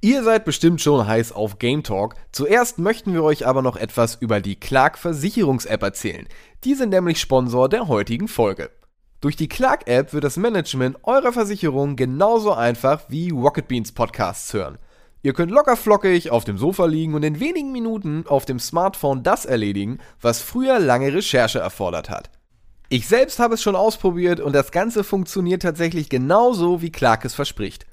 Ihr seid bestimmt schon heiß auf Game Talk. Zuerst möchten wir euch aber noch etwas über die Clark Versicherungs-App erzählen. Die sind nämlich Sponsor der heutigen Folge. Durch die Clark-App wird das Management eurer Versicherung genauso einfach wie Rocket Beans Podcasts hören. Ihr könnt locker flockig auf dem Sofa liegen und in wenigen Minuten auf dem Smartphone das erledigen, was früher lange Recherche erfordert hat. Ich selbst habe es schon ausprobiert und das Ganze funktioniert tatsächlich genauso, wie Clark es verspricht.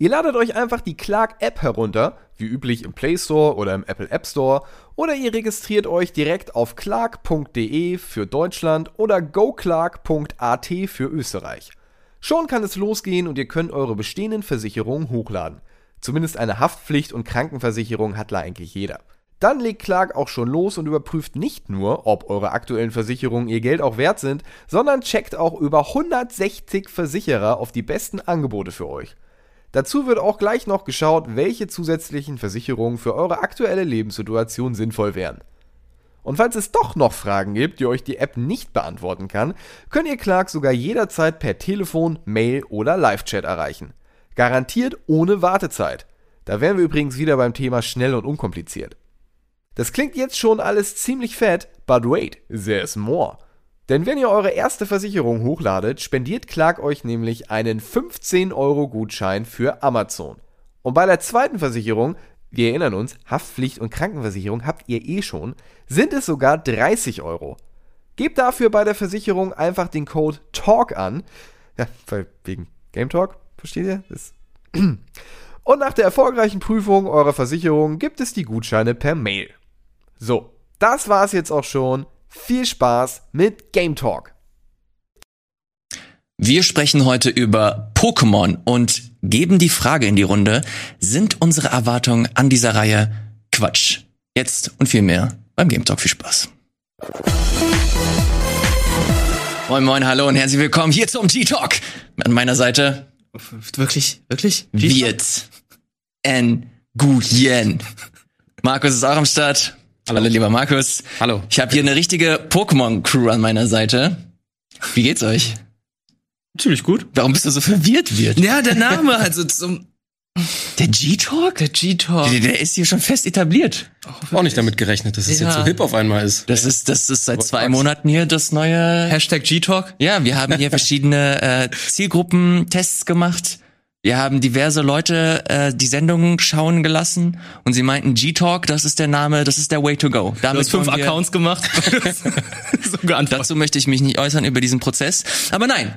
Ihr ladet euch einfach die Clark App herunter, wie üblich im Play Store oder im Apple App Store, oder ihr registriert euch direkt auf clark.de für Deutschland oder goclark.at für Österreich. Schon kann es losgehen und ihr könnt eure bestehenden Versicherungen hochladen. Zumindest eine Haftpflicht und Krankenversicherung hat da eigentlich jeder. Dann legt Clark auch schon los und überprüft nicht nur, ob eure aktuellen Versicherungen ihr Geld auch wert sind, sondern checkt auch über 160 Versicherer auf die besten Angebote für euch. Dazu wird auch gleich noch geschaut, welche zusätzlichen Versicherungen für eure aktuelle Lebenssituation sinnvoll wären. Und falls es doch noch Fragen gibt, die euch die App nicht beantworten kann, könnt ihr Clark sogar jederzeit per Telefon, Mail oder Live-Chat erreichen. Garantiert ohne Wartezeit. Da wären wir übrigens wieder beim Thema schnell und unkompliziert. Das klingt jetzt schon alles ziemlich fett, but wait, there's more. Denn wenn ihr eure erste Versicherung hochladet, spendiert Clark euch nämlich einen 15 Euro Gutschein für Amazon. Und bei der zweiten Versicherung, wir erinnern uns, Haftpflicht und Krankenversicherung habt ihr eh schon, sind es sogar 30 Euro. Gebt dafür bei der Versicherung einfach den Code TALK an. Ja, wegen Game Talk, versteht ihr? Das und nach der erfolgreichen Prüfung eurer Versicherung gibt es die Gutscheine per Mail. So, das war's jetzt auch schon. Viel Spaß mit Game Talk. Wir sprechen heute über Pokémon und geben die Frage in die Runde, sind unsere Erwartungen an dieser Reihe Quatsch? Jetzt und viel mehr beim Game Talk. Viel Spaß. Moin Moin, hallo und herzlich willkommen hier zum T-Talk. An meiner Seite Wirklich? Wirklich? wird N. Guyen. Markus ist auch am Start. Hallo, lieber Markus. Hallo. Ich habe hier eine richtige Pokémon-Crew an meiner Seite. Wie geht's euch? Natürlich gut. Warum bist du so verwirrt wird? Ja, der Name, also zum. Der G-Talk? Der G-Talk. Der, der ist hier schon fest etabliert. auch nicht damit gerechnet, dass es Ja. jetzt so hip auf einmal ist. Das ist, das ist seit zwei Monaten hier das neue. Hashtag G-Talk. Ja, wir haben hier verschiedene äh, Zielgruppentests gemacht. Wir haben diverse Leute äh, die Sendungen schauen gelassen und sie meinten G-Talk, das ist der Name, das ist der Way to go. Du Damit hast fünf Accounts gemacht. so. Dazu möchte ich mich nicht äußern über diesen Prozess. Aber nein,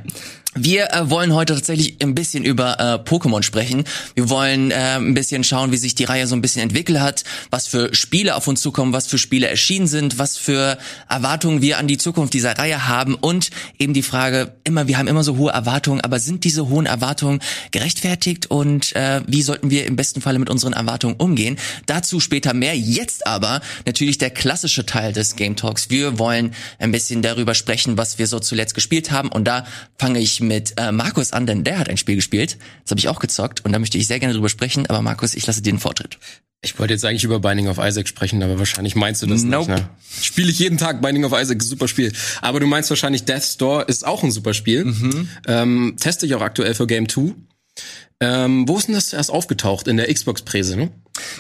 wir äh, wollen heute tatsächlich ein bisschen über äh, Pokémon sprechen. Wir wollen äh, ein bisschen schauen, wie sich die Reihe so ein bisschen entwickelt hat, was für Spiele auf uns zukommen, was für Spiele erschienen sind, was für Erwartungen wir an die Zukunft dieser Reihe haben und eben die Frage, immer, wir haben immer so hohe Erwartungen, aber sind diese hohen Erwartungen gerechtfertigt und äh, wie sollten wir im besten Falle mit unseren Erwartungen umgehen? Dazu später mehr. Jetzt aber natürlich der klassische Teil des Game Talks. Wir wollen ein bisschen darüber sprechen, was wir so zuletzt gespielt haben und da fange ich mit äh, Markus an, denn der hat ein Spiel gespielt. Das habe ich auch gezockt und da möchte ich sehr gerne drüber sprechen, aber Markus, ich lasse dir den Vortritt. Ich wollte jetzt eigentlich über Binding of Isaac sprechen, aber wahrscheinlich meinst du das Nope. nicht. Ne? Spiele ich jeden Tag Binding of Isaac, super Spiel. Aber du meinst wahrscheinlich Death's Door ist auch ein super Spiel. Mhm. Ähm, teste ich auch aktuell für Game 2. Ähm, wo ist denn das zuerst aufgetaucht? In der Xbox-Präse, ne?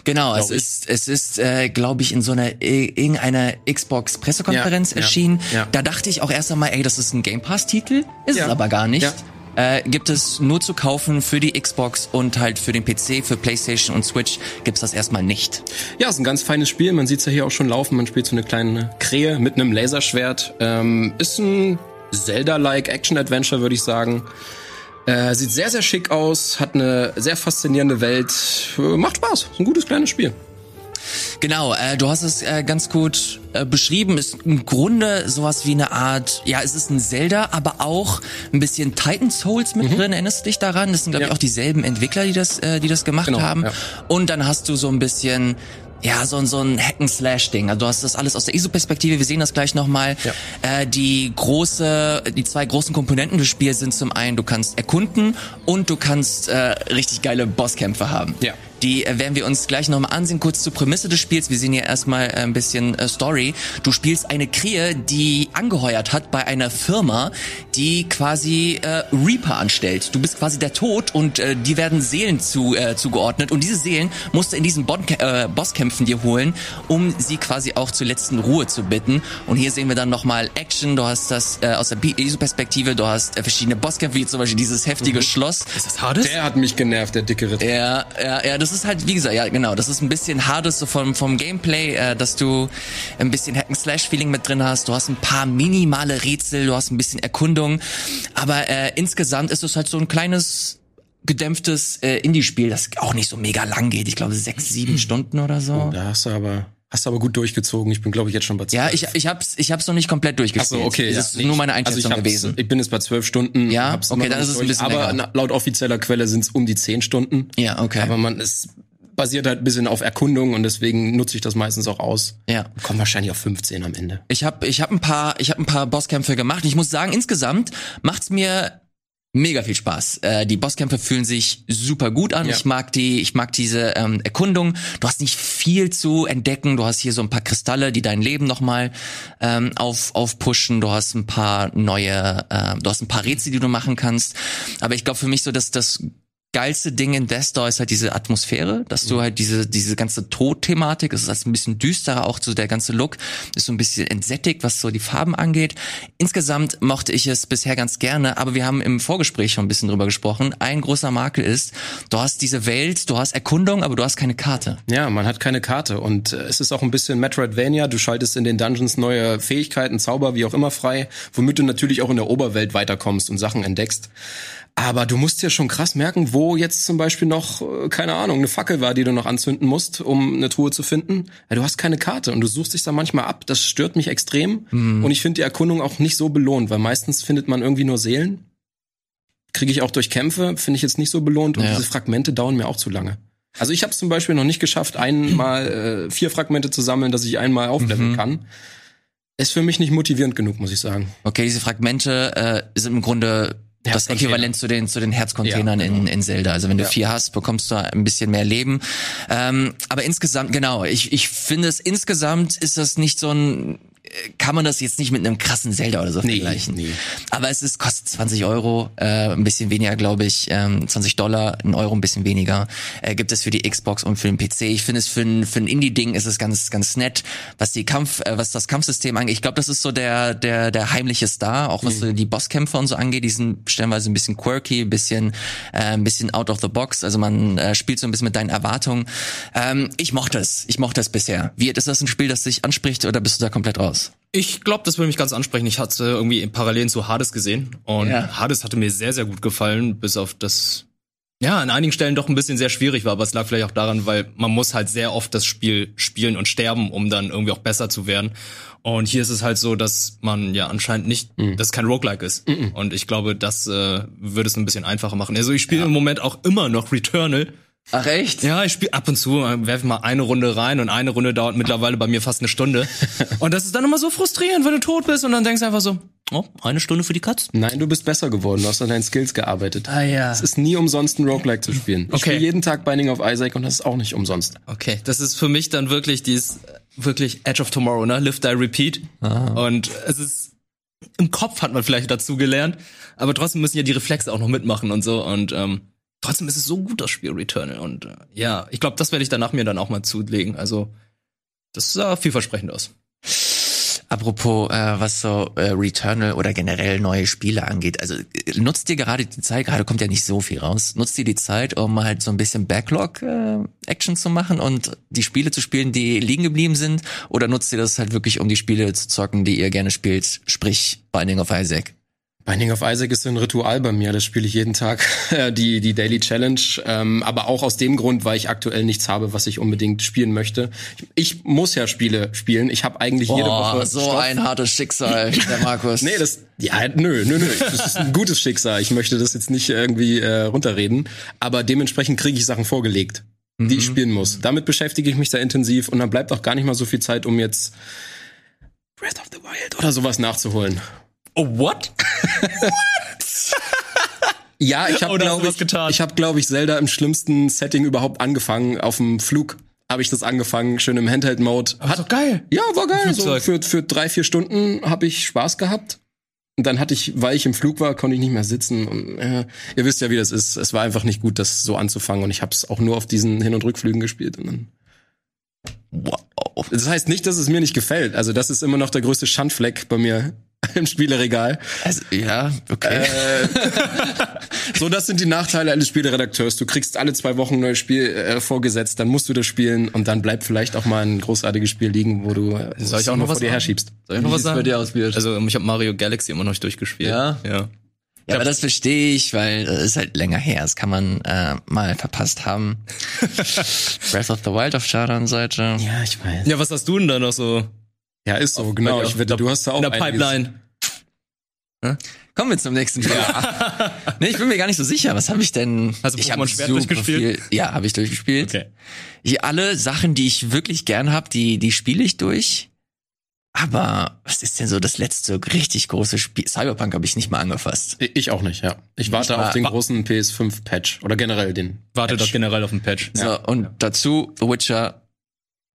Genau, es ich. ist, es ist, äh, glaube ich, in so einer i- irgendeiner Xbox Pressekonferenz Ja, ja, erschienen. ja. Da dachte ich auch erst einmal, ey, das ist ein Game Pass Titel, ist Ja. es aber gar nicht. Ja. Äh, gibt es nur zu kaufen für die Xbox und halt für den PC, für PlayStation und Switch gibt's das erstmal nicht. Ja, ist ein ganz feines Spiel. Man sieht's ja hier auch schon laufen. Man spielt so eine kleine Krähe mit einem Laserschwert. Ähm, ist ein Zelda-like Action-Adventure, würde ich sagen. Äh, sieht sehr, sehr schick aus, hat eine sehr faszinierende Welt. Äh, macht Spaß. Ist ein gutes kleines Spiel. Genau, äh, du hast es äh, ganz gut äh, beschrieben. Ist im Grunde sowas wie eine Art, ja, es ist ein Zelda, aber auch ein bisschen Titan Souls mit drin. Erinnerst du dich daran? Das sind glaube ich Mhm. Ja. auch dieselben Entwickler, die das, äh, die das gemacht Genau, haben. ja. Und dann hast du so ein bisschen ja, so, ein- so ein Hack-and-Slash-Ding. Also du hast das alles aus der ISO-Perspektive, wir sehen das gleich nochmal. Ja. Äh, die große, die zwei großen Komponenten des Spiels sind zum einen, du kannst erkunden und du kannst äh, richtig geile Bosskämpfe haben. Ja. Die äh, werden wir uns gleich nochmal ansehen. Kurz zur Prämisse des Spiels. Wir sehen hier erstmal äh, ein bisschen äh, Story. Du spielst eine Krähe, die angeheuert hat bei einer Firma, die quasi äh, Reaper anstellt. Du bist quasi der Tod und äh, die werden Seelen zu, äh, zugeordnet. Und diese Seelen musst du in diesen bon äh, Bosskämpfen dir holen, um sie quasi auch zur letzten Ruhe zu bitten. Und hier sehen wir dann nochmal Action. Du hast das äh, aus der ISO-Perspektive. Du hast äh, verschiedene Bosskämpfe, wie zum Beispiel dieses heftige Schloss. Ist das Hades? Der hat mich genervt, der dicke Ritter. Ja, ja, ja, das ist halt, wie gesagt, ja, genau, das ist ein bisschen hartes so vom, vom Gameplay, äh, dass du ein bisschen Hack-and-Slash-Feeling mit drin hast. Du hast ein paar minimale Rätsel, du hast ein bisschen Erkundung. Aber äh, insgesamt ist es halt so ein kleines gedämpftes äh, Indie-Spiel, das auch nicht so mega lang geht. Ich glaube sechs, sieben Stunden oder so. Da hast du aber, hast du aber gut durchgezogen. Ich bin, glaube ich, jetzt schon bei Ja, 12. ich, ich hab's, ich hab's noch nicht komplett Ach durchgespielt. so, okay. Das ja. ist nur meine Also Einschätzung hab's- gewesen. Ich bin jetzt bei zwölf Stunden. Ja? Okay, dann ist es ein bisschen Aber länger. laut offizieller Quelle sind es um die zehn Stunden. Ja, okay. Aber man ist basiert halt ein bisschen auf Erkundung und deswegen nutze ich das meistens auch aus. Ja. Kommen wahrscheinlich auf 15 am Ende. Ich habe ich hab ein paar ich habe ein paar Bosskämpfe gemacht. Ich muss sagen, insgesamt macht's mir mega viel Spaß. Äh, die Bosskämpfe fühlen sich super gut an. Ja. Ich mag die ich mag diese ähm, Erkundung. Du hast nicht viel zu entdecken. Du hast hier so ein paar Kristalle, die dein Leben nochmal ähm, auf aufpushen. Du hast ein paar neue äh, du hast ein paar Rätsel, die du machen kannst. Aber ich glaube für mich so dass das geilste Ding in Destor ist halt diese Atmosphäre, dass du halt diese diese ganze Todthematik, es ist halt ein bisschen düsterer, auch so der ganze Look ist so ein bisschen entsättigt, was so die Farben angeht. Insgesamt mochte ich es bisher ganz gerne, aber wir haben im Vorgespräch schon ein bisschen drüber gesprochen. Ein großer Makel ist, du hast diese Welt, du hast Erkundung, aber du hast keine Karte. Ja, man hat keine Karte und äh, es ist auch ein bisschen Metroidvania. Du schaltest in den Dungeons neue Fähigkeiten, Zauber, wie auch immer frei, womit du natürlich auch in der Oberwelt weiterkommst und Sachen entdeckst. Aber du musst dir schon krass merken, wo jetzt zum Beispiel noch, äh, keine Ahnung, eine Fackel war, die du noch anzünden musst, um eine Truhe zu finden. Ja, du hast keine Karte und du suchst dich da manchmal ab. Das stört mich extrem. Und ich finde die Erkundung auch nicht so belohnt, weil meistens findet man irgendwie nur Seelen. Kriege ich auch durch Kämpfe, finde ich jetzt nicht so belohnt. Und Ja. diese Fragmente dauern mir auch zu lange. Also ich habe es zum Beispiel noch nicht geschafft, einmal äh, vier Fragmente zu sammeln, dass ich einmal aufleveln kann. Ist für mich nicht motivierend genug, muss ich sagen. Okay, diese Fragmente äh, sind im Grunde das. Äquivalent zu den zu den Herzcontainern Ja, genau. in, in Zelda. Also wenn du Ja. vier hast, bekommst du ein bisschen mehr Leben. Ähm, aber insgesamt, genau, ich, ich finde es insgesamt ist das nicht so ein kann man das jetzt nicht mit einem krassen Zelda oder so Nee, vergleichen. nee. Aber es ist, kostet 20 Euro, äh, ein bisschen weniger, glaube ich, ähm, 20 Dollar, ein Euro ein bisschen weniger. Äh, gibt es für die Xbox und für den PC. Ich finde es für ein, für ein Indie-Ding ist es ganz, ganz nett, was die Kampf, äh, was das Kampfsystem angeht. Ich glaube, das ist so der, der, der heimliche Star, auch was so die Bosskämpfe und so angeht. Die sind stellenweise ein bisschen quirky, ein bisschen, äh, ein bisschen out of the box. Also man äh, spielt so ein bisschen mit deinen Erwartungen. Ähm, ich mochte es. Ich mochte es bisher. Wie, ist das ein Spiel, das dich anspricht oder bist du da komplett raus? Ich glaube, das würde mich ganz ansprechen. Ich hatte irgendwie Parallelen zu Hades gesehen und Ja. Hades hatte mir sehr, sehr gut gefallen, bis auf das, ja, an einigen Stellen doch ein bisschen sehr schwierig war, aber es lag vielleicht auch daran, weil man muss halt sehr oft das Spiel spielen und sterben, um dann irgendwie auch besser zu werden. Und hier ist es halt so, dass man ja anscheinend nicht, dass es kein Roguelike ist. Und ich glaube, das äh, würde es ein bisschen einfacher machen. Also ich spiele im Moment auch immer noch Returnal. Ach echt? Ja, ich spiele ab und zu, äh, werfe mal eine Runde rein und eine Runde dauert mittlerweile bei mir fast eine Stunde. Und das ist dann immer so frustrierend, wenn du tot bist und dann denkst du einfach so, oh, eine Stunde für die Katz. Nein, du bist besser geworden. Du hast an deinen Skills gearbeitet. Ah, ja. Es ist nie umsonst ein Roguelike zu spielen. Ich Okay. spiele jeden Tag Binding of Isaac und das ist auch nicht umsonst. Okay, das ist für mich dann wirklich dieses, äh, wirklich Edge of Tomorrow, ne? Live, die, repeat. Und es ist, im Kopf hat man vielleicht dazu gelernt, aber trotzdem müssen ja die Reflexe auch noch mitmachen und so und, ähm, trotzdem ist es so gut, das Spiel Returnal. Und, äh, ja, ich glaube, das werde ich danach mir dann auch mal zulegen, also, das sah vielversprechend aus. Apropos, äh, was so äh, Returnal oder generell neue Spiele angeht, also äh, nutzt ihr gerade die Zeit, gerade kommt ja nicht so viel raus, nutzt ihr die Zeit, um halt so ein bisschen Backlog-Action zu machen und die Spiele zu spielen, die liegen geblieben sind, oder nutzt ihr das halt wirklich, um die Spiele zu zocken, die ihr gerne spielt, sprich Binding of Isaac? Binding of Isaac ist so ein Ritual bei mir, das spiele ich jeden Tag, die, die Daily Challenge, ähm, aber auch aus dem Grund, weil ich aktuell nichts habe, was ich unbedingt spielen möchte. Ich, ich muss ja Spiele spielen, ich habe eigentlich jede Woche so Stoff. ein hartes Schicksal, der Markus. Nee, das, ja, nö, nö, nö, das ist ein gutes Schicksal, ich möchte das jetzt nicht irgendwie äh, runterreden, aber dementsprechend kriege ich Sachen vorgelegt, die ich spielen muss. Damit beschäftige ich mich sehr intensiv und dann bleibt auch gar nicht mal so viel Zeit, um jetzt Breath of the Wild oder sowas nachzuholen. Oh, what? Ja, ich habe glaube ich, ich habe glaube ich Zelda im schlimmsten Setting überhaupt angefangen. Auf dem Flug habe ich das angefangen, schön im Handheld-Mode. Hat doch geil. Ja, war geil. So für, für drei, vier Stunden habe ich Spaß gehabt. Und dann hatte ich, weil ich im Flug war, konnte ich nicht mehr sitzen. Und äh, ihr wisst ja, wie das ist. Es war einfach nicht gut, das so anzufangen. Und ich habe es auch nur auf diesen Hin- und Rückflügen gespielt. Und dann Wow. das heißt nicht, dass es mir nicht gefällt. Also das ist immer noch der größte Schandfleck bei mir im Spieleregal. Also, ja, okay. Äh, so, das sind die Nachteile eines Spieleredakteurs. Du kriegst alle zwei Wochen ein neues Spiel äh, vorgesetzt, dann musst du das spielen und dann bleibt vielleicht auch mal ein großartiges Spiel liegen, wo du äh, Soll ich auch noch was vor dir herschiebst. Soll ich noch was sagen? bei dir aus, Biert? Also ich habe Mario Galaxy immer noch nicht durchgespielt. Ja? Ja. Ja, aber das verstehe ich, weil es ist halt länger her. Das kann man äh, mal verpasst haben. Breath of the Wild auf der anderen Seite. Ja, ich weiß. Ja, was hast du denn da noch so Ja, ist so, genau. Ich wette, du hast da auch in der. Pipeline? Kommen wir zum nächsten Spiel. nee, ich bin mir gar nicht so sicher. Was habe ich denn? Hast du ich Pokémon Schwert super durchgespielt? Viel, ja, habe ich durchgespielt. Okay. Ich, alle Sachen, die ich wirklich gern hab, die, die spiele ich durch. Aber was ist denn so das letzte richtig große Spiel? Cyberpunk habe ich nicht mal angefasst. Ich auch nicht, ja. Ich warte mal- auf den großen PS5-Patch oder generell den. Warte doch generell auf den Patch. So, und dazu The Witcher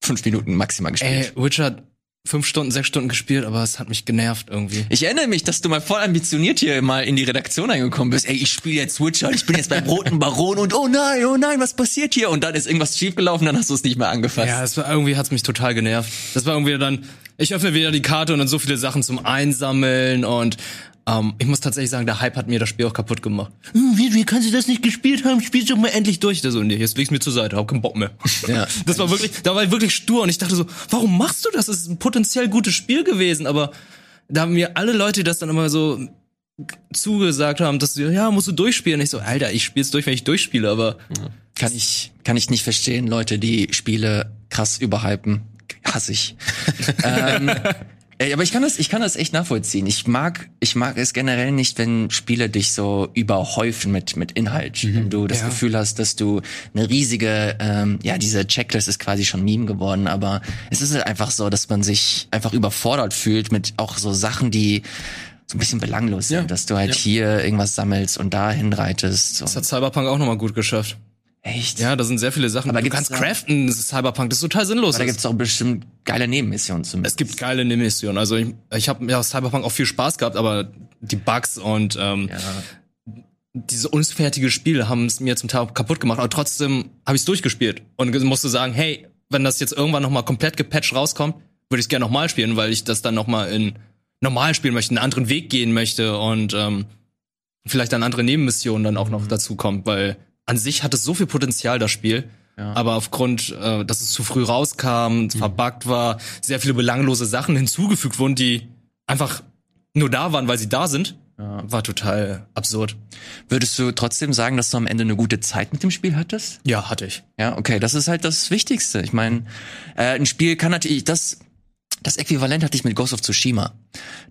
fünf Minuten maximal gespielt. Ey, Witcher fünf Stunden, sechs Stunden gespielt, aber es hat mich genervt irgendwie. Ich erinnere mich, dass du mal voll ambitioniert hier mal in die Redaktion eingekommen bist. Ey, ich spiele jetzt Witcher, ich bin jetzt beim Roten Baron und oh nein, oh nein, was passiert hier? Und dann ist irgendwas schiefgelaufen, dann hast du es nicht mehr angefasst. Ja, es war irgendwie hat's mich total genervt. Das war irgendwie dann, ich öffne wieder die Karte und dann so viele Sachen zum Einsammeln und ähm, ich muss tatsächlich sagen, der Hype hat mir das Spiel auch kaputt gemacht. Hm, Wie, wie kannst du das nicht gespielt haben? Spielst doch mal endlich durch. Der so, nee, jetzt leg's mir zur Seite, hab keinen Bock mehr. Ja. Das war wirklich, da war ich wirklich stur und ich dachte so, warum machst du das? Das ist ein potenziell gutes Spiel gewesen, aber da haben mir alle Leute, die das dann immer so zugesagt haben, dass sie, ja, musst du durchspielen. Ich so, Alter, ich spiel's durch, wenn ich durchspiele, aber Kann ich, kann ich nicht verstehen, Leute, die Spiele krass überhypen. Hasse ich. ähm, ey, aber ich kann das, ich kann das echt nachvollziehen. Ich mag, ich mag es generell nicht, wenn Spiele dich so überhäufen mit, mit Inhalt. Wenn du das Ja. Gefühl hast, dass du eine riesige, ähm, ja, diese Checklist ist quasi schon Meme geworden, aber es ist halt einfach so, dass man sich einfach überfordert fühlt mit auch so Sachen, die so ein bisschen belanglos sind, Ja. dass du halt Ja. hier irgendwas sammelst und dahin reitest. das hat Cyberpunk auch nochmal gut geschafft. Echt? Ja, da sind sehr viele Sachen. Aber du kannst da- craften, das ist Cyberpunk, das ist total sinnlos. Aber da gibt's auch bestimmt geile Nebenmissionen zumindest. es gibt geile Missionen. Also ich, ich habe ja aus Cyberpunk auch viel Spaß gehabt, aber die Bugs und ähm, ja. diese unfertige Spiele haben es mir zum Teil kaputt gemacht, aber trotzdem habe ich es durchgespielt und musste sagen, hey, wenn das jetzt irgendwann noch mal komplett gepatcht rauskommt, würde ich es gerne noch mal spielen, weil ich das dann noch mal in normal spielen möchte, einen anderen Weg gehen möchte und ähm, vielleicht dann andere Nebenmissionen dann auch noch dazu kommt, weil an sich hat es so viel Potenzial das Spiel, aber aufgrund, äh, dass es zu früh rauskam, verbuggt war, sehr viele belanglose Sachen hinzugefügt wurden, die einfach nur da waren, weil sie da sind, war total absurd. Würdest du trotzdem sagen, dass du am Ende eine gute Zeit mit dem Spiel hattest? Ja, hatte ich. Ja, okay, das ist halt das Wichtigste. Ich meine, äh, ein Spiel kann natürlich das das Äquivalent hatte ich mit Ghost of Tsushima,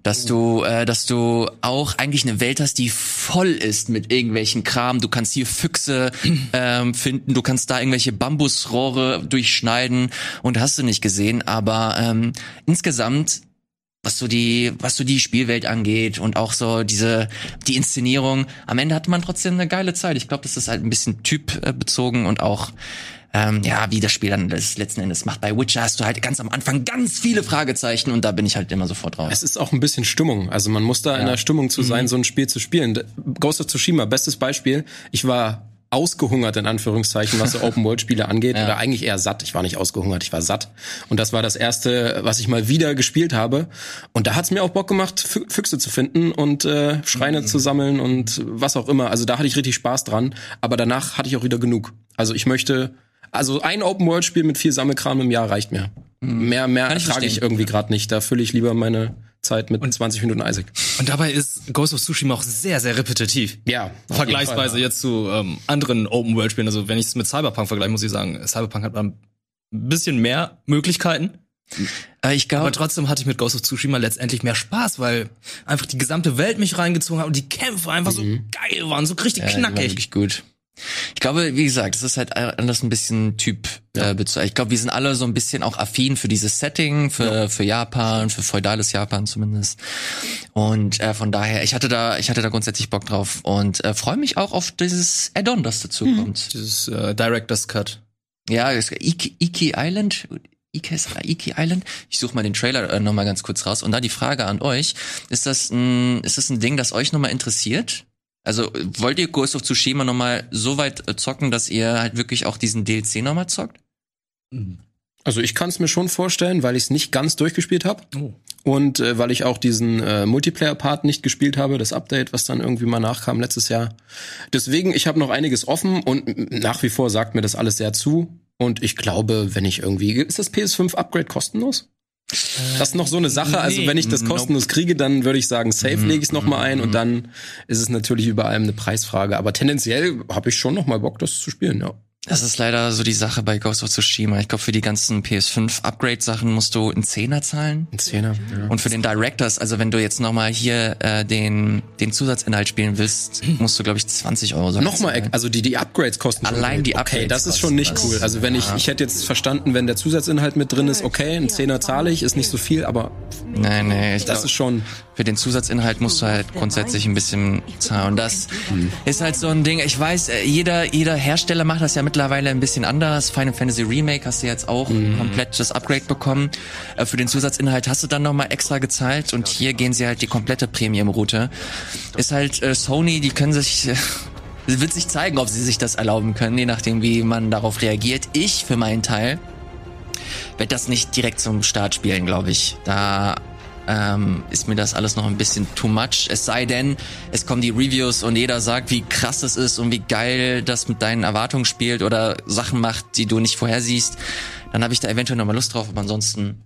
dass du, äh, dass du auch eigentlich eine Welt hast, die voll ist mit irgendwelchen Kram. Du kannst hier Füchse ähm, finden, du kannst da irgendwelche Bambusrohre durchschneiden und hast du nicht gesehen. Aber ähm, insgesamt was so die, was so die Spielwelt angeht und auch so diese, die Inszenierung. Am Ende hatte man trotzdem eine geile Zeit. Ich glaube, das ist halt ein bisschen typbezogen und auch, ähm, ja, wie das Spiel dann das letzten Endes macht. Bei Witcher hast du halt ganz am Anfang ganz viele Fragezeichen und da bin ich halt immer sofort raus. Es ist auch ein bisschen Stimmung. Also man muss da in der Stimmung zu sein, so ein Spiel zu spielen. Ghost of Tsushima, bestes Beispiel. Ich war ausgehungert in Anführungszeichen, was so Open World Spiele angeht, oder eigentlich eher satt. Ich war nicht ausgehungert, ich war satt. Und das war das erste, was ich mal wieder gespielt habe. Und da hat's mir auch Bock gemacht, Fü- Füchse zu finden und äh, Schreine zu sammeln und was auch immer. Also da hatte ich richtig Spaß dran. Aber danach hatte ich auch wieder genug. Also ich möchte, also ein Open World Spiel mit viel Sammelkram im Jahr reicht mir. Mehr, mehr Kann ich ertrage ich irgendwie gerade nicht. Da fülle ich lieber meine Zeit mit 20 Minuten Isaac. Und dabei ist Ghost of Tsushima auch sehr, sehr repetitiv. Ja. Vergleichsweise jetzt zu ähm, anderen Open-World-Spielen. Also wenn ich es mit Cyberpunk vergleiche, muss ich sagen, Cyberpunk hat ein bisschen mehr Möglichkeiten. Äh, ich Aber glaube, trotzdem hatte ich mit Ghost of Tsushima letztendlich mehr Spaß, weil einfach die gesamte Welt mich reingezogen hat und die Kämpfe einfach so geil waren, so richtig ja, knackig. wirklich gut. Ich glaube, wie gesagt, es ist halt alles ein bisschen Typ ja. äh, bezogen. Ich glaube, wir sind alle so ein bisschen auch affin für dieses Setting, für, ja. für Japan, für feudales Japan zumindest. Und äh, von daher, ich hatte da, ich hatte da grundsätzlich Bock drauf und äh, freue mich auch auf dieses Add-on, das dazu mhm. kommt. Dieses äh, Director's Cut. Ja, Iki, Iki Island, Iki Island. Ich suche mal den Trailer äh, noch mal ganz kurz raus. Und da die Frage an euch: Ist das ein, ist das ein Ding, das euch noch mal interessiert? Also wollt ihr Ghost of Tsushima nochmal so weit äh, zocken, dass ihr halt wirklich auch diesen DLC nochmal zockt? Also ich kann es mir schon vorstellen, weil ich es nicht ganz durchgespielt habe. Oh. Und äh, weil ich auch diesen äh, Multiplayer-Part nicht gespielt habe, das Update, was dann irgendwie mal nachkam letztes Jahr. Deswegen, ich habe noch einiges offen und nach wie vor sagt mir das alles sehr zu. Und ich glaube, wenn ich irgendwie. Ist das PS5-Upgrade kostenlos? Das ist noch so eine Sache. Also wenn ich das kostenlos kriege, dann würde ich sagen, safe mhm. lege ich es nochmal ein und mhm. dann ist es natürlich über allem eine Preisfrage. Aber tendenziell habe ich schon nochmal Bock, das zu spielen, ja. Das ist leider so die Sache bei Ghost of Tsushima. Ich glaube, für die ganzen PS5 Upgrade-Sachen musst du einen Zehner zahlen. Ein Zehner, ja. Und für den Directors, also wenn du jetzt nochmal hier äh, den, den Zusatzinhalt spielen willst, musst du, glaube ich, 20 Euro sagen. Nochmal, also die, die Upgrades kosten Allein die Upgrades. Okay, das ist schon nicht cool. Also wenn ich, ich hätte jetzt verstanden, wenn der Zusatzinhalt mit drin ist, okay, ein Zehner zahle ich, ist nicht so viel, aber Nein, nee, ich das glaub, ist schon. Für den Zusatzinhalt musst du halt grundsätzlich ein bisschen zahlen. Und das hm. ist halt so ein Ding. Ich weiß, äh, jeder, jeder Hersteller macht das ja mittlerweile ein bisschen anders. Final Fantasy Remake hast du jetzt auch mhm. komplett das Upgrade bekommen. Äh, für den Zusatzinhalt hast du dann nochmal extra gezahlt und hier gehen sie halt die komplette Premium-Route. Ist halt äh, Sony, die können sich. Äh, wird sich zeigen, ob sie sich das erlauben können, je nachdem, wie man darauf reagiert. Ich für meinen Teil werde das nicht direkt zum Start spielen, glaube ich. Da ähm, ist mir das alles noch ein bisschen too much. Es sei denn, es kommen die Reviews und jeder sagt, wie krass es ist und wie geil das mit deinen Erwartungen spielt oder Sachen macht, die du nicht vorhersiehst. Dann habe ich da eventuell nochmal Lust drauf, aber ansonsten,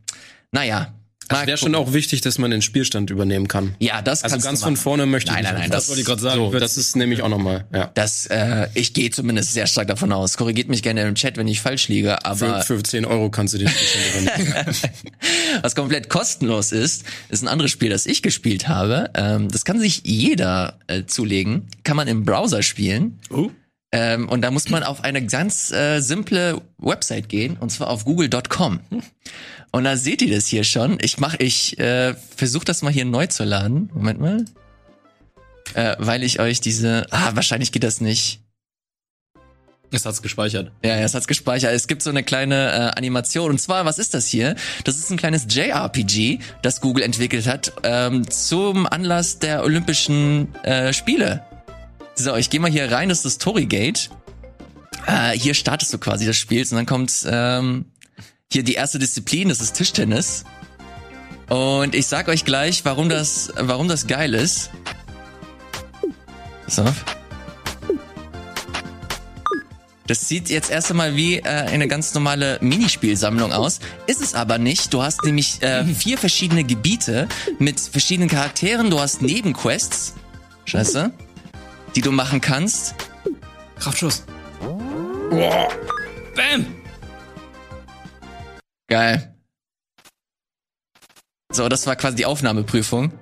naja, es wäre schon auch wichtig, dass man den Spielstand übernehmen kann. Ja, das Also ganz von vorne möchte nein, ich Nein, nein, das, das wollte ich gerade sagen. So, das ist nämlich auch nochmal, ja. Das, äh, ich gehe zumindest sehr stark davon aus. Korrigiert mich gerne im Chat, wenn ich falsch liege, aber... Für, für 10 Euro kannst du den Spielstand übernehmen. Was komplett kostenlos ist, ist ein anderes Spiel, das ich gespielt habe. Ähm, das kann sich jeder äh, zulegen. Kann man im Browser spielen. Uh. Ähm, und da muss man auf eine ganz äh, simple Website gehen, und zwar auf google.com. Und da seht ihr das hier schon. Ich mach, ich äh, versuche das mal hier neu zu laden. Moment mal. Äh, weil ich euch diese. Ah, wahrscheinlich geht das nicht. Es hat's gespeichert. Ja, es hat's gespeichert. Es gibt so eine kleine äh, Animation. Und zwar, was ist das hier? Das ist ein kleines JRPG, das Google entwickelt hat, ähm, zum Anlass der Olympischen äh, Spiele. So, ich gehe mal hier rein, das ist das Torigate. Äh, hier startest du quasi das Spiel und dann kommt ähm, hier die erste Disziplin, das ist Tischtennis. Und ich sag euch gleich, warum das, warum das geil ist. So. Das sieht jetzt erst einmal wie äh, eine ganz normale Minispielsammlung aus. Ist es aber nicht. Du hast nämlich äh, vier verschiedene Gebiete mit verschiedenen Charakteren. Du hast Nebenquests. Scheiße. Die du machen kannst. Kraftschuss. Bam! Geil. So, das war quasi die Aufnahmeprüfung.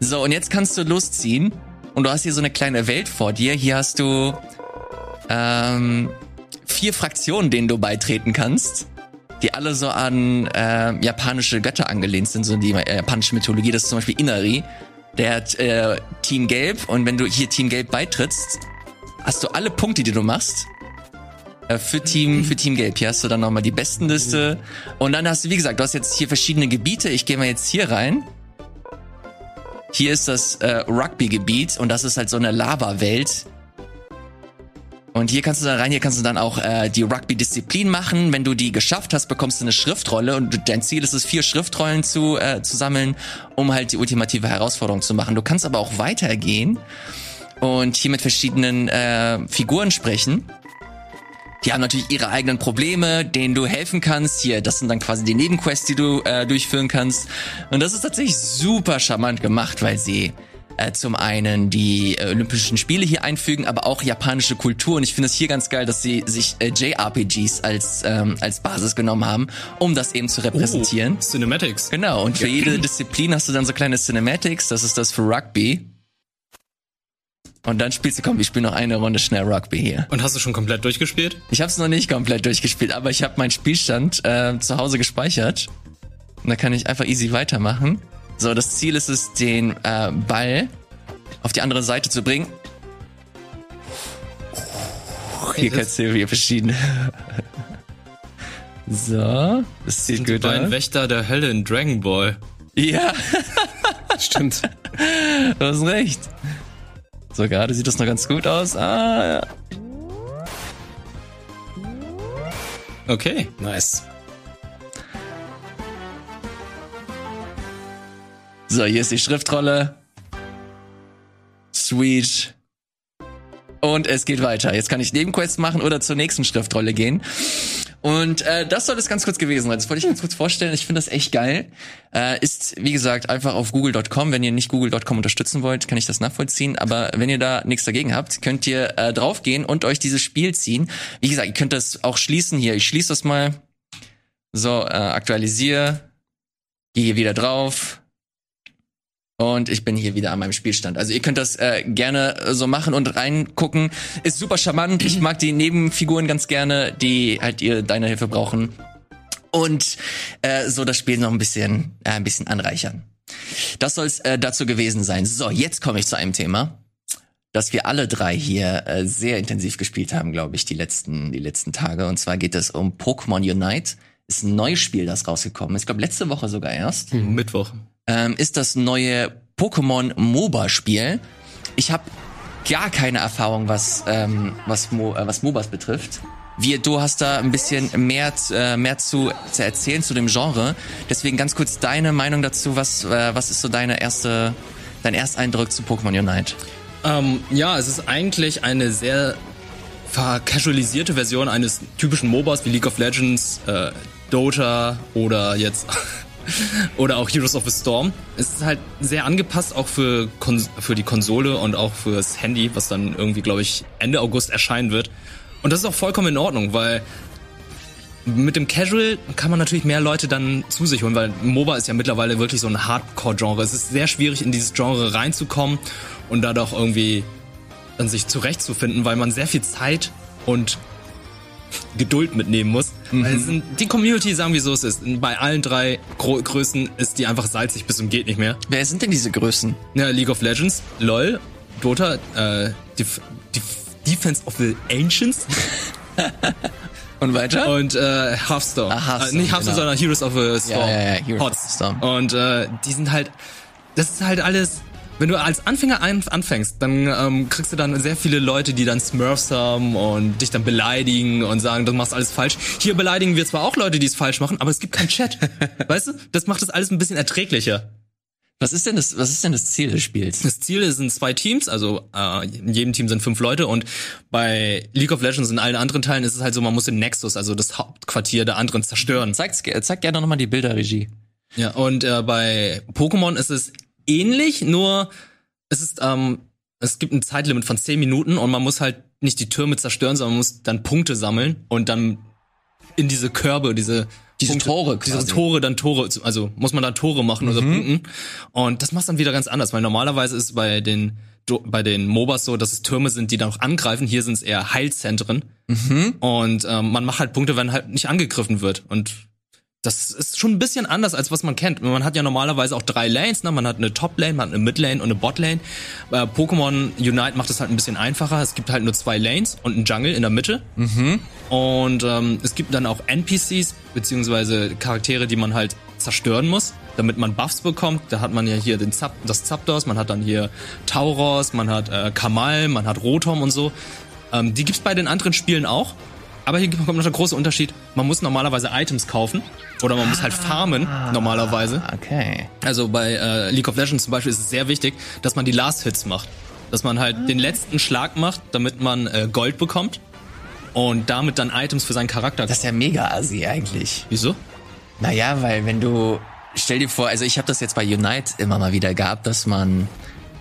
So, und jetzt kannst du losziehen. Und du hast hier so eine kleine Welt vor dir. Hier hast du ähm, vier Fraktionen, denen du beitreten kannst. Die alle so an äh, japanische Götter angelehnt sind, so die äh, japanische Mythologie. Das ist zum Beispiel Inari. Der hat äh, Team Gelb. Und wenn du hier Team Gelb beitrittst, hast du alle Punkte, die du machst, äh, für Team, für Team Gelb. Hier hast du dann nochmal die besten Liste. Und dann hast du, wie gesagt, du hast jetzt hier verschiedene Gebiete. Ich gehe mal jetzt hier rein. Hier ist das äh, Rugby-Gebiet und das ist halt so eine Lava-Welt. Und hier kannst du dann rein, hier kannst du dann auch äh, die Rugby-Disziplin machen. Wenn du die geschafft hast, bekommst du eine Schriftrolle und dein Ziel ist es, vier Schriftrollen zu, äh, zu sammeln, um halt die ultimative Herausforderung zu machen. Du kannst aber auch weitergehen und hier mit verschiedenen äh, Figuren sprechen. Die haben natürlich ihre eigenen Probleme, denen du helfen kannst. Hier, das sind dann quasi die Nebenquests, die du äh, durchführen kannst. Und das ist tatsächlich super charmant gemacht, weil sie äh, zum einen die äh, Olympischen Spiele hier einfügen, aber auch japanische Kultur. Und ich finde es hier ganz geil, dass sie sich äh, JRPGs als, ähm, als Basis genommen haben, um das eben zu repräsentieren. Oh, Cinematics. Genau, und für ja. jede Disziplin hast du dann so kleine Cinematics. Das ist das für Rugby. Und dann spielst du, komm, wir spielen noch eine Runde schnell Rugby hier. Und hast du schon komplett durchgespielt? Ich habe es noch nicht komplett durchgespielt, aber ich habe meinen Spielstand äh, zu Hause gespeichert. Und da kann ich einfach easy weitermachen. So, das Ziel ist es, den äh, Ball auf die andere Seite zu bringen. Hier kannst du hier verschiedene. So, das sieht gut aus. Wächter der Hölle in Dragon Ball. Ja, Stimmt. du hast recht. So, gerade sieht das noch ganz gut aus. Ah, ja. Okay. Nice. So, hier ist die Schriftrolle. Sweet. Und es geht weiter. Jetzt kann ich Nebenquests machen oder zur nächsten Schriftrolle gehen. Und äh, das soll es ganz kurz gewesen sein. Das wollte ich ganz kurz vorstellen. Ich finde das echt geil. Äh, ist, wie gesagt, einfach auf google.com. Wenn ihr nicht google.com unterstützen wollt, kann ich das nachvollziehen. Aber wenn ihr da nichts dagegen habt, könnt ihr äh, draufgehen und euch dieses Spiel ziehen. Wie gesagt, ihr könnt das auch schließen hier. Ich schließe das mal. So, äh, aktualisiere. Gehe wieder drauf. Und ich bin hier wieder an meinem Spielstand. Also ihr könnt das äh, gerne äh, so machen und reingucken. Ist super charmant. Ich mag die Nebenfiguren ganz gerne, die halt ihr deine Hilfe brauchen. Und äh, so das Spiel noch ein bisschen, äh, ein bisschen anreichern. Das soll es äh, dazu gewesen sein. So, jetzt komme ich zu einem Thema, das wir alle drei hier äh, sehr intensiv gespielt haben, glaube ich, die letzten, die letzten Tage. Und zwar geht es um Pokémon Unite. Ist ein neues Spiel, das rausgekommen ist. Ich glaube, letzte Woche sogar erst Mittwoch. Ähm, ist das neue Pokémon MOBA Spiel. Ich habe gar keine Erfahrung, was was was, Mo, äh, was MOBAs betrifft. Wir, du hast da ein bisschen mehr äh, mehr zu, zu erzählen zu dem Genre. Deswegen ganz kurz deine Meinung dazu. Was äh, was ist so deine erste dein Ersteindruck zu Pokémon Unite? Ähm, ja, es ist eigentlich eine sehr vercasualisierte Version eines typischen MOBAs wie League of Legends, äh, Dota oder jetzt oder auch Heroes of the Storm. Es ist halt sehr angepasst auch für Kon für die Konsole und auch fürs Handy, was dann irgendwie glaube ich Ende August erscheinen wird. Und das ist auch vollkommen in Ordnung, weil mit dem Casual kann man natürlich mehr Leute dann zu sich holen, weil MOBA ist ja mittlerweile wirklich so ein Hardcore-Genre. Es ist sehr schwierig, in dieses Genre reinzukommen und da doch irgendwie dann sich zurechtzufinden, weil man sehr viel Zeit und Geduld mitnehmen muss. Sind, die Community, sagen wir so, es ist. Bei allen drei Gro Größen ist die einfach salzig bis zum geht nicht mehr. Wer sind denn diese Größen? Ja, League of Legends, LOL, Dota, äh, Def Def Defense of the Ancients Und weiter? und äh, Hearthstone. Ah, Hearthstone, äh, nicht Hearthstone, genau. sondern Heroes of the Storm. Ja, ja, ja, Heroes of the Storm. Und äh, die sind halt, das ist halt alles, wenn du als Anfänger anfängst, dann ähm, kriegst du dann sehr viele Leute, die dann Smurfs haben und dich dann beleidigen und sagen, du machst alles falsch. Hier beleidigen wir zwar auch Leute, die es falsch machen, aber es gibt keinen Chat. weißt du? Das macht das alles ein bisschen erträglicher. was ist denn das was ist denn das Ziel des Spiels? Das Ziel sind zwei Teams, also äh, in jedem Team sind fünf Leute und bei League of Legends und allen anderen Teilen ist es halt so, man muss den Nexus, also das Hauptquartier der anderen zerstören. Zeig's, ge- zeig gerne noch mal die Bilderregie. Ja, und äh, bei Pokémon ist es ähnlich, nur es ist, ähm, es gibt ein Zeitlimit von 10 Minuten und man muss halt nicht die Türme zerstören, sondern man muss dann Punkte sammeln und dann in diese Körbe, diese Diese Punkte, Tore diese quasi. Tore dann Tore, also muss man dann Tore machen oder punkten. Und das macht dann wieder ganz anders, weil normalerweise ist bei den bei den MOBAs so, dass es Türme sind, die dann auch angreifen. Hier sind es eher Heilzentren. Und ähm, man macht halt Punkte, wenn halt nicht angegriffen wird. Und das ist schon ein bisschen anders, als was man kennt. Man hat ja normalerweise auch drei Lanes, ne? Man hat eine Top-Lane, man hat eine Mid-Lane und eine Bot-Lane. Äh, Pokémon Unite macht es halt ein bisschen einfacher. Es gibt halt nur zwei Lanes und einen Jungle in der Mitte. Und ähm, es gibt dann auch NPCs, beziehungsweise Charaktere, die man halt zerstören muss, damit man Buffs bekommt. Da hat man ja hier den Zap das Zapdos, man hat dann hier Tauros, man hat äh, Kamal, man hat Rotom und so. Ähm, die gibt's bei den anderen Spielen auch. Aber hier kommt noch der große Unterschied. Man muss normalerweise Items kaufen. Oder man muss halt farmen, normalerweise. Okay. Also bei äh, League of Legends zum Beispiel ist es sehr wichtig, dass man die Last Hits macht. Dass man halt den letzten Schlag macht, damit man äh, Gold bekommt. Und damit dann Items für seinen Charakter Das ist ja mega assi eigentlich. Wieso? Naja, weil wenn du, stell dir vor, also ich habe das jetzt bei Unite immer mal wieder gehabt, dass man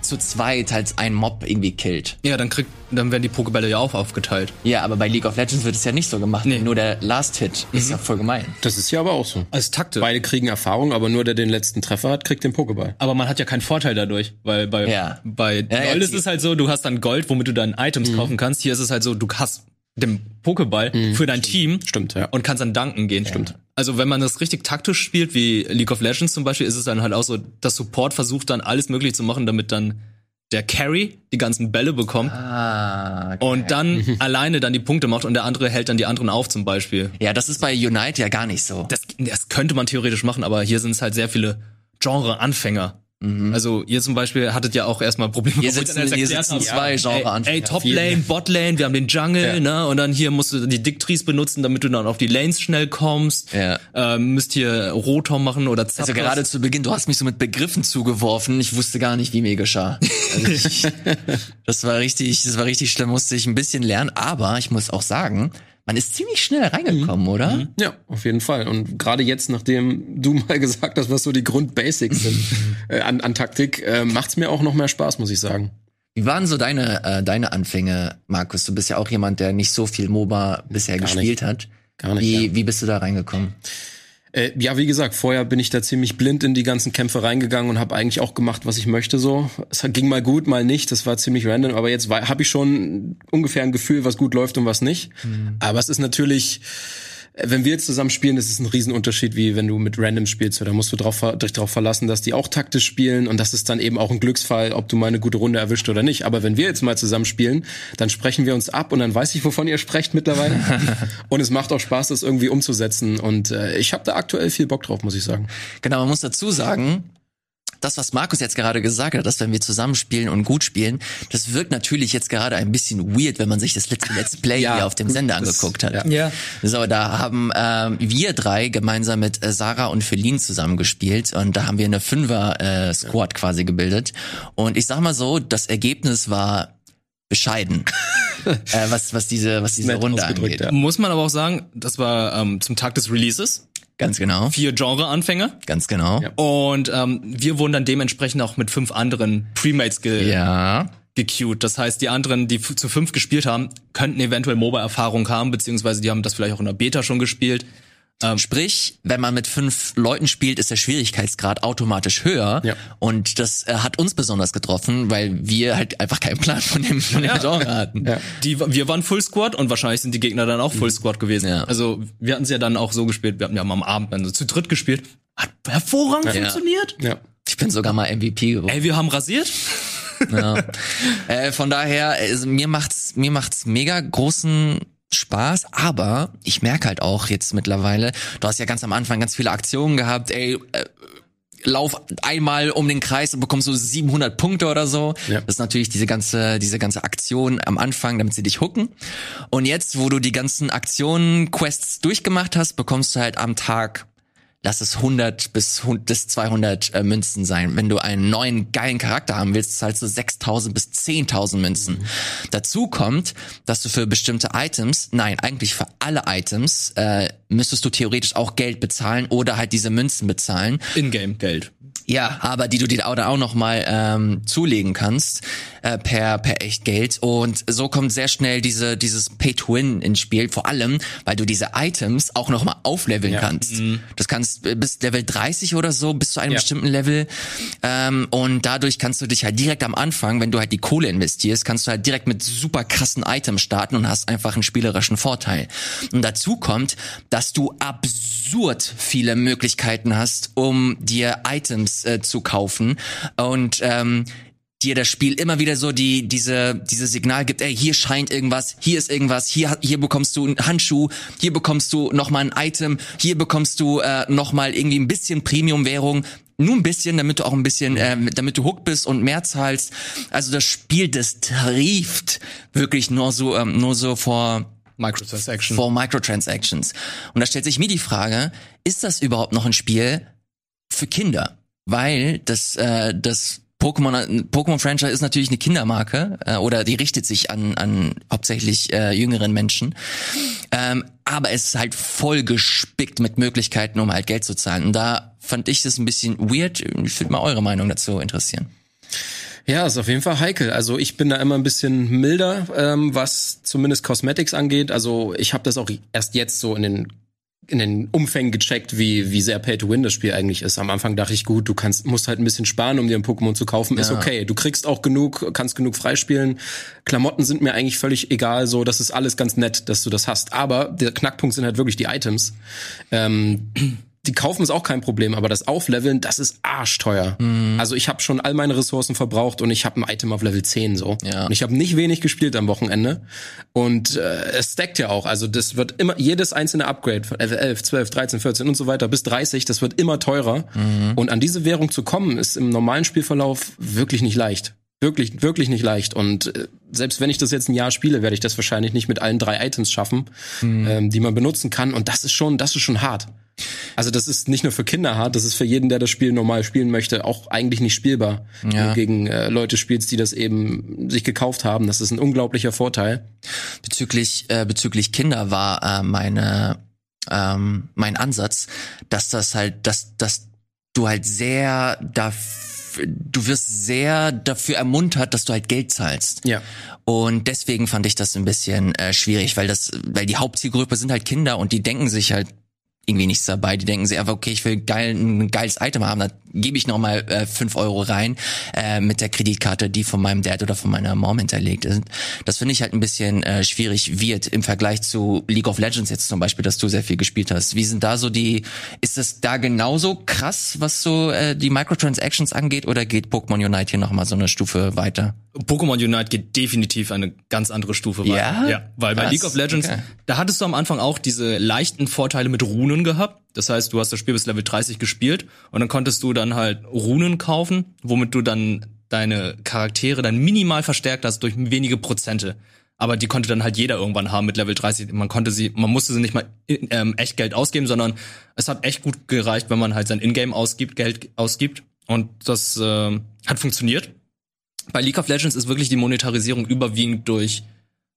zu zweit halt einen Mob irgendwie killt. Ja, dann kriegt, dann werden die Pokebälle ja auch aufgeteilt. Ja, aber bei League of Legends wird es ja nicht so gemacht. Nee. Nur der Last Hit ist ja voll gemein. Das ist ja aber auch so. Als Takte. Beide kriegen Erfahrung, aber nur der den letzten Treffer hat, kriegt den Pokéball. aber man hat ja keinen Vorteil dadurch, weil bei, Ja. bei Ja, LOL ist es halt so, du hast dann Gold, womit du dann Items kaufen kannst. Hier ist es halt so, du hast den Pokéball für dein Team Stimmt, ja. und kannst dann danken gehen. Stimmt. Also wenn man das richtig taktisch spielt, wie League of Legends zum Beispiel, ist es dann halt auch so, dass Support versucht dann alles möglich zu machen, damit dann der Carry die ganzen Bälle bekommt Ah, okay. und dann alleine dann die Punkte macht und der andere hält dann die anderen auf zum Beispiel. Ja, das ist bei Unite ja gar nicht so. Das, das könnte man theoretisch machen, aber hier sind es halt sehr viele Genre-Anfänger. Also ihr zum Beispiel hattet ja auch erstmal Probleme. Mhm. Hier sitzen- dann erst hier erklärt sitzen habe, zwei ey, Genre-Anfänger. Ey, Top-Lane, Bot-Lane, wir haben den Jungle, ne? Und dann hier musst du die Dick-Trees benutzen, damit du dann auf die Lanes schnell kommst. Ja. Ähm, müsst hier Rotom machen oder Zapdos. Also gerade zu Beginn, du hast mich so mit Begriffen zugeworfen. Ich wusste gar nicht, wie mir geschah. Also ich, das war richtig, das war richtig schlimm, musste ich ein bisschen lernen. Aber ich muss auch sagen, man ist ziemlich schnell reingekommen, oder? Ja, auf jeden Fall. Und gerade jetzt, nachdem du mal gesagt hast, was so die Grundbasics sind äh, an, an Taktik, äh, macht's mir auch noch mehr Spaß, muss ich sagen. Wie waren so deine, äh, deine Anfänge, Markus? Du bist ja auch jemand, der nicht so viel MOBA bisher Gar gespielt hat. Gar nicht, Wie, ja. wie bist du da reingekommen? Äh, ja, wie gesagt, vorher bin ich da ziemlich blind in die ganzen Kämpfe reingegangen und habe eigentlich auch gemacht, was ich möchte. So, es ging mal gut, mal nicht. Das war ziemlich random. Aber jetzt habe ich schon ungefähr ein Gefühl, was gut läuft und was nicht. Aber es ist natürlich, wenn wir jetzt zusammen spielen, ist es ein Riesenunterschied, wie wenn du mit Random spielst. Da musst du drauf, dich darauf verlassen, dass die auch taktisch spielen und das ist dann eben auch ein Glücksfall, ob du mal eine gute Runde erwischt oder nicht. Aber wenn wir jetzt mal zusammen spielen, dann sprechen wir uns ab und dann weiß ich, wovon ihr sprecht mittlerweile. und es macht auch Spaß, das irgendwie umzusetzen. Und äh, ich habe da aktuell viel Bock drauf, muss ich sagen. Genau, man muss dazu sagen, das, was Markus jetzt gerade gesagt hat, dass wenn wir zusammenspielen und gut spielen, das wirkt natürlich jetzt gerade ein bisschen weird, wenn man sich das letzte Let's Play Ja, hier auf dem Sender angeguckt hat. ja. Ja. So, da haben ähm, wir drei gemeinsam mit äh, Sarah und Feline zusammengespielt und da haben wir eine Fünfer-Squad quasi gebildet. Und ich sag mal so, das Ergebnis war bescheiden, äh, was, was diese, was diese Runde angeht. ja. Muss man aber auch sagen, das war ähm, zum Tag des Releases. Ganz genau, Vier Genre-Anfänger. ganz genau. Ja. Und ähm, wir wurden dann dementsprechend auch mit fünf anderen Premates ge Ja. gequeued. Das heißt, die anderen, die zu fünf gespielt haben, könnten eventuell MOBA-Erfahrung haben, beziehungsweise die haben das vielleicht auch in der Beta schon gespielt. Sprich, wenn man mit fünf Leuten spielt, ist der Schwierigkeitsgrad automatisch höher. Ja. Und das äh, hat uns besonders getroffen, weil wir halt einfach keinen Plan von dem, von dem Genre hatten. Ja. Die, wir waren Full Squad und wahrscheinlich sind die Gegner dann auch Full Squad gewesen. Ja. Also wir hatten es ja dann auch so gespielt, wir hatten ja mal am Abend dann so zu dritt gespielt. Hat hervorragend Ja. funktioniert. Ja. Ich bin sogar mal MVP geworden. Ey, wir haben rasiert. Ja. äh, von daher, also, mir macht's, mir macht's mega großen Spaß, aber ich merke halt auch jetzt mittlerweile, du hast ja ganz am Anfang ganz viele Aktionen gehabt, ey, äh, lauf einmal um den Kreis und bekommst so 700 Punkte oder so. Ja. Das ist natürlich diese ganze, diese ganze Aktion am Anfang, damit sie dich hooken. Und jetzt, wo du die ganzen Aktionen, Quests durchgemacht hast, bekommst du halt am Tag lass es 100 bis 100 bis 200 äh, Münzen sein. Wenn du einen neuen geilen Charakter haben willst, zahlst du 6000 bis 10.000 Münzen. Dazu kommt, dass du für bestimmte Items, nein, eigentlich für alle Items, äh, müsstest du theoretisch auch Geld bezahlen oder halt diese Münzen bezahlen. In-Game-Geld. Ja, aber die du dir auch, auch noch mal ähm, zulegen kannst äh, per per Echtgeld und so kommt sehr schnell diese dieses Pay to Win ins Spiel. Vor allem, weil du diese Items auch noch mal aufleveln kannst. Das kannst bis Level 30 oder so bis zu einem Ja. bestimmten Level ähm, und dadurch kannst du dich halt direkt am Anfang, wenn du halt die Kohle investierst, kannst du halt direkt mit super krassen Items starten und hast einfach einen spielerischen Vorteil. Und dazu kommt, dass du absurd viele Möglichkeiten hast, um dir Items äh, zu kaufen und ähm, dir das Spiel immer wieder so die diese diese Signal gibt, ey, hier scheint irgendwas, hier ist irgendwas, hier hier bekommst du einen Handschuh, hier bekommst du noch mal ein Item, hier bekommst du äh, noch mal irgendwie ein bisschen Premium Währung, nur ein bisschen, damit du auch ein bisschen, äh, damit du hooked bist und mehr zahlst. Also das Spiel, das trieft wirklich nur so ähm, nur so vor Microtransaction. vor Microtransactions. Und da stellt sich mir die Frage, ist das überhaupt noch ein Spiel für Kinder? Weil das, äh, das Pokémon, Pokémon Franchise ist natürlich eine Kindermarke äh, oder die richtet sich an, an hauptsächlich äh, jüngeren Menschen. Ähm, aber es ist halt voll gespickt mit Möglichkeiten, um halt Geld zu zahlen. Und da fand ich das ein bisschen weird. Ich würde mal eure Meinung dazu interessieren. Ja, ist auf jeden Fall heikel. Also ich bin da immer ein bisschen milder, ähm, was zumindest Cosmetics angeht. Also ich habe das auch erst jetzt so in den in den Umfängen gecheckt, wie, wie sehr Pay-to-Win das Spiel eigentlich ist. Am Anfang dachte ich, gut, du kannst, musst halt ein bisschen sparen, um dir ein Pokémon zu kaufen. Ja. Ist okay. Du kriegst auch genug, kannst genug freispielen. Klamotten sind mir eigentlich völlig egal. So, das ist alles ganz nett, dass du das hast. Aber der Knackpunkt sind halt wirklich die Items. Ähm, die kaufen ist auch kein Problem, aber das Aufleveln, das ist arschteuer. Mhm. Also ich habe schon all meine Ressourcen verbraucht und ich habe ein Item auf Level 10 so. Ja. Und ich habe nicht wenig gespielt am Wochenende. Und äh, es stackt ja auch. Also das wird immer, jedes einzelne Upgrade von Level 11, 12, 13, 14 und so weiter bis 30, das wird immer teurer. Mhm. Und an diese Währung zu kommen, ist im normalen Spielverlauf wirklich nicht leicht. Wirklich, wirklich nicht leicht. Und äh, selbst wenn ich das jetzt ein Jahr spiele, werde ich das wahrscheinlich nicht mit allen drei Items schaffen, mhm. ähm, die man benutzen kann. Und das ist schon, das ist schon hart. Also das ist nicht nur für Kinder hart, das ist für jeden, der das Spiel normal spielen möchte, auch eigentlich nicht spielbar. Ja. Wenn du gegen äh, Leute spielst, die das eben sich gekauft haben. Das ist ein unglaublicher Vorteil. Bezüglich äh, bezüglich Kinder war äh, meine ähm, mein Ansatz, dass das halt, dass dass du halt sehr dafür, du wirst sehr dafür ermuntert, dass du halt Geld zahlst. Ja. Und deswegen fand ich das ein bisschen äh, schwierig, weil das, weil die Hauptzielgruppe sind halt Kinder und die denken sich halt irgendwie nichts dabei. Die denken sich einfach, okay, ich will geil, ein geiles Item haben, dann gebe ich nochmal äh, 5 Euro rein äh, mit der Kreditkarte, die von meinem Dad oder von meiner Mom hinterlegt ist. Das finde ich halt ein bisschen äh, schwierig wird im Vergleich zu League of Legends jetzt zum Beispiel, dass du sehr viel gespielt hast. Wie sind da so die, ist das da genauso krass, was so äh, die Microtransactions angeht oder geht Pokémon Unite hier nochmal so eine Stufe weiter? Pokémon Unite geht definitiv eine ganz andere Stufe weiter. Ja? Ja, weil bei Was? League of Legends, okay. da hattest du am Anfang auch diese leichten Vorteile mit Runen gehabt. Das heißt, du hast das Spiel bis Level 30 gespielt und dann konntest du dann halt Runen kaufen, womit du dann deine Charaktere dann minimal verstärkt hast durch wenige Prozente. Aber die konnte dann halt jeder irgendwann haben mit Level 30. Man konnte sie, man musste sie nicht mal ähm, echt Geld ausgeben, sondern es hat echt gut gereicht, wenn man halt sein Ingame ausgibt, Geld ausgibt. Und das äh, hat funktioniert bei League of Legends ist wirklich die Monetarisierung überwiegend durch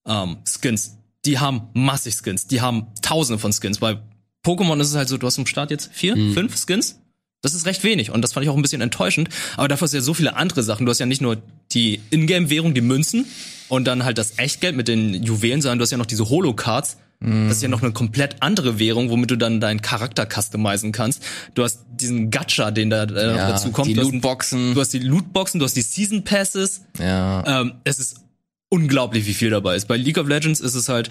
ähm, Skins. Die haben massig Skins, die haben tausende von Skins. Bei Pokémon ist es halt so, du hast im Start jetzt vier, mhm. fünf Skins. Das ist recht wenig und das fand ich auch ein bisschen enttäuschend. Aber dafür hast du ja so viele andere Sachen. Du hast ja nicht nur die Ingame-Währung, die Münzen und dann halt das Echtgeld mit den Juwelen, sondern du hast ja noch diese Holo-Cards, das ist ja noch eine komplett andere Währung, womit du dann deinen Charakter customizen kannst. Du hast diesen Gacha, den da äh, ja, dazu kommt. Die Lootboxen. Du hast die Lootboxen, du hast die Season Passes. Ja. Ähm, es ist unglaublich, wie viel dabei ist. Bei League of Legends ist es halt,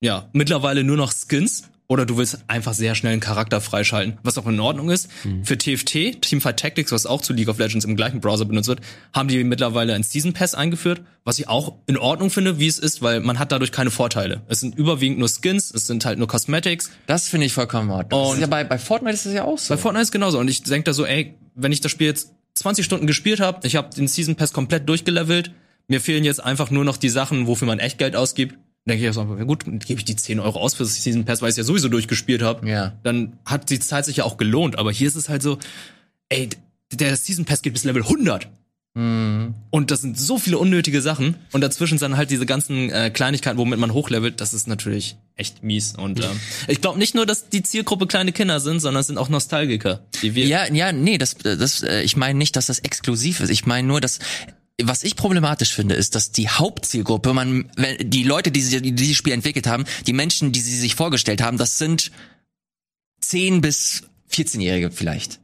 ja, mittlerweile nur noch Skins oder du willst einfach sehr schnell einen Charakter freischalten, was auch in Ordnung ist. Mhm. Für TFT, Teamfight Tactics, was auch zu League of Legends im gleichen Browser benutzt wird, haben die mittlerweile ein Season Pass eingeführt, was ich auch in Ordnung finde, wie es ist, weil man hat dadurch keine Vorteile. Es sind überwiegend nur Skins, es sind halt nur Cosmetics. Das finde ich vollkommen. Und ja bei, bei Fortnite ist das ja auch so. Bei Fortnite ist genauso. Und ich denke da so, ey, wenn ich das Spiel jetzt 20 Stunden gespielt habe, ich habe den Season Pass komplett durchgelevelt, mir fehlen jetzt einfach nur noch die Sachen, wofür man echt Geld ausgibt denke ich auch so, ja gut, gebe ich die 10 Euro aus für das Season Pass, weil ich es ja sowieso durchgespielt habe. Ja. Dann hat die Zeit sich ja auch gelohnt. Aber hier ist es halt so, ey, der Season Pass geht bis Level 100. Mhm. Und das sind so viele unnötige Sachen. Und dazwischen sind halt diese ganzen äh, Kleinigkeiten, womit man hochlevelt. Das ist natürlich echt mies. Und ähm, ich glaube nicht nur, dass die Zielgruppe kleine Kinder sind, sondern es sind auch Nostalgiker. Die wir ja, ja, nee, das, das, äh, ich meine nicht, dass das exklusiv ist. Ich meine nur, dass was ich problematisch finde, ist, dass die Hauptzielgruppe, man, die Leute, die, sie, die dieses Spiel entwickelt haben, die Menschen, die sie sich vorgestellt haben, das sind 10 bis 14-Jährige vielleicht.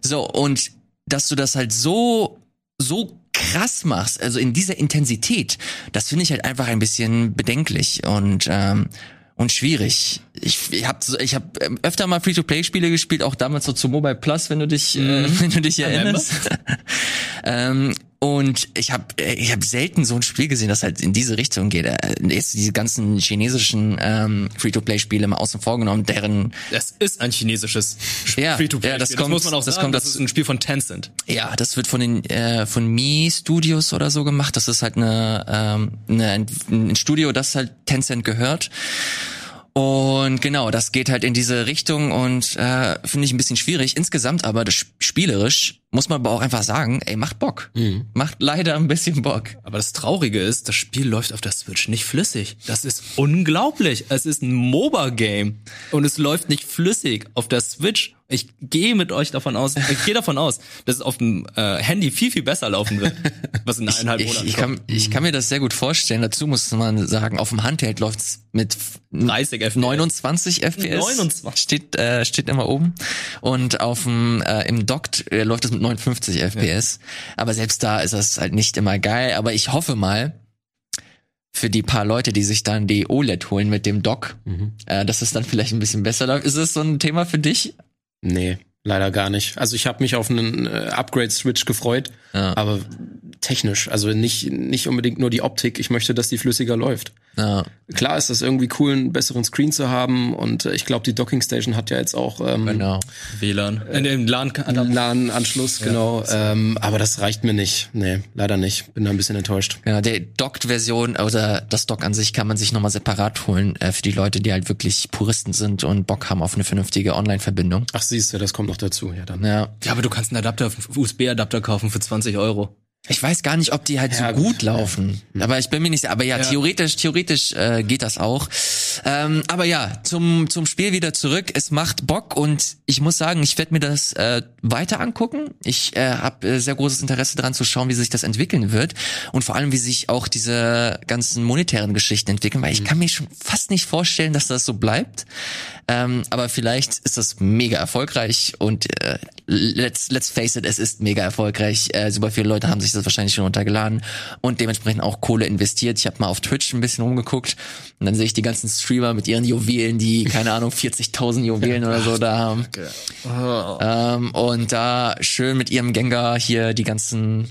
So, und dass du das halt so, so krass machst, also in dieser Intensität, das finde ich halt einfach ein bisschen bedenklich und, ähm, und schwierig. Ich, ich habe ich hab ähm, öfter mal Free-to-Play-Spiele gespielt, auch damals so zu Mobile Plus, wenn du dich, äh, mhm. äh, wenn du dich erinnerst. ähm, und ich habe ich hab selten so ein Spiel gesehen, das halt in diese Richtung geht. Äh, jetzt diese ganzen chinesischen ähm, Free-to-Play-Spiele mal außen vor genommen, deren... Es ist ein chinesisches ja, Free-to-Play. Ja, das, kommt, das muss man auch das sagen. Kommt, das, das ist ein Spiel von Tencent. Ja, das wird von den äh, von Mi Studios oder so gemacht. Das ist halt eine, ähm, eine ein Studio, das halt Tencent gehört. Und genau, das geht halt in diese Richtung und äh, finde ich ein bisschen schwierig. Insgesamt aber das spielerisch muss man aber auch einfach sagen, ey, macht Bock. Mhm. Macht leider ein bisschen Bock. Aber das Traurige ist, das Spiel läuft auf der Switch nicht flüssig. Das ist unglaublich. Es ist ein MOBA-Game und es läuft nicht flüssig auf der Switch. Ich gehe mit euch davon aus, ich gehe davon aus, dass es auf dem äh, Handy viel, viel besser laufen wird, was in eineinhalb Ich, Monaten ich, kommt. kann, ich kann mir das sehr gut vorstellen. Dazu muss man sagen, auf dem Handheld läuft's mit 30 FPS. 29 FPS. 29. Steht, äh, steht immer oben. Und auf dem, äh, im Docked äh, läuft es mit 59 FPS. Aber selbst da ist das halt nicht immer geil. Aber ich hoffe mal, für die paar Leute, die sich dann die OLED holen mit dem Dock, äh, dass es dann vielleicht ein bisschen besser läuft. Ist es so ein Thema für dich? Nee, leider gar nicht. Also ich habe mich auf einen äh, Upgrade-Switch gefreut, Ja. aber technisch, also nicht, nicht unbedingt nur die Optik. Ich möchte, dass die flüssiger läuft. Ja. Klar ist das irgendwie cool, einen besseren Screen zu haben und äh, ich glaube, die Docking Station hat ja jetzt auch ähm, Genau. WLAN. LAN einen LAN-Anschluss, genau. Ähm, aber das reicht mir nicht. Nee, leider nicht. Bin da ein bisschen enttäuscht. Genau, der Docked-Version oder das Dock an sich kann man sich nochmal separat holen äh, für die Leute, die halt wirklich Puristen sind und Bock haben auf eine vernünftige Online-Verbindung. Ach, siehst du, das kommt noch dazu. Ja, dann. Ja. Ja, aber du kannst einen Adapter, einen USB-Adapter kaufen für 20 Euro. Ich weiß gar nicht, ob die halt Ja, so gut. gut laufen. Aber ich bin mir nicht sicher. Aber ja, theoretisch, theoretisch äh, geht das auch. Ähm, aber ja, zum, zum Spiel wieder zurück. Es macht Bock und ich muss sagen, ich werde mir das äh, weiter angucken. Ich äh, habe äh, sehr großes Interesse daran zu schauen, wie sich das entwickeln wird. Und vor allem, wie sich auch diese ganzen monetären Geschichten entwickeln, weil ich kann mir schon fast nicht vorstellen, dass das so bleibt. Ähm, aber vielleicht ist das mega erfolgreich und äh, let's, let's face it, es ist mega erfolgreich. Äh, super viele Leute haben sich das wahrscheinlich schon runtergeladen und dementsprechend auch Kohle investiert. Ich habe mal auf Twitch ein bisschen rumgeguckt und dann sehe ich die ganzen Streamer mit ihren Juwelen, die, keine Ahnung, 40.000 Juwelen oder so da haben. Ähm, und da schön mit ihrem Gengar hier die ganzen,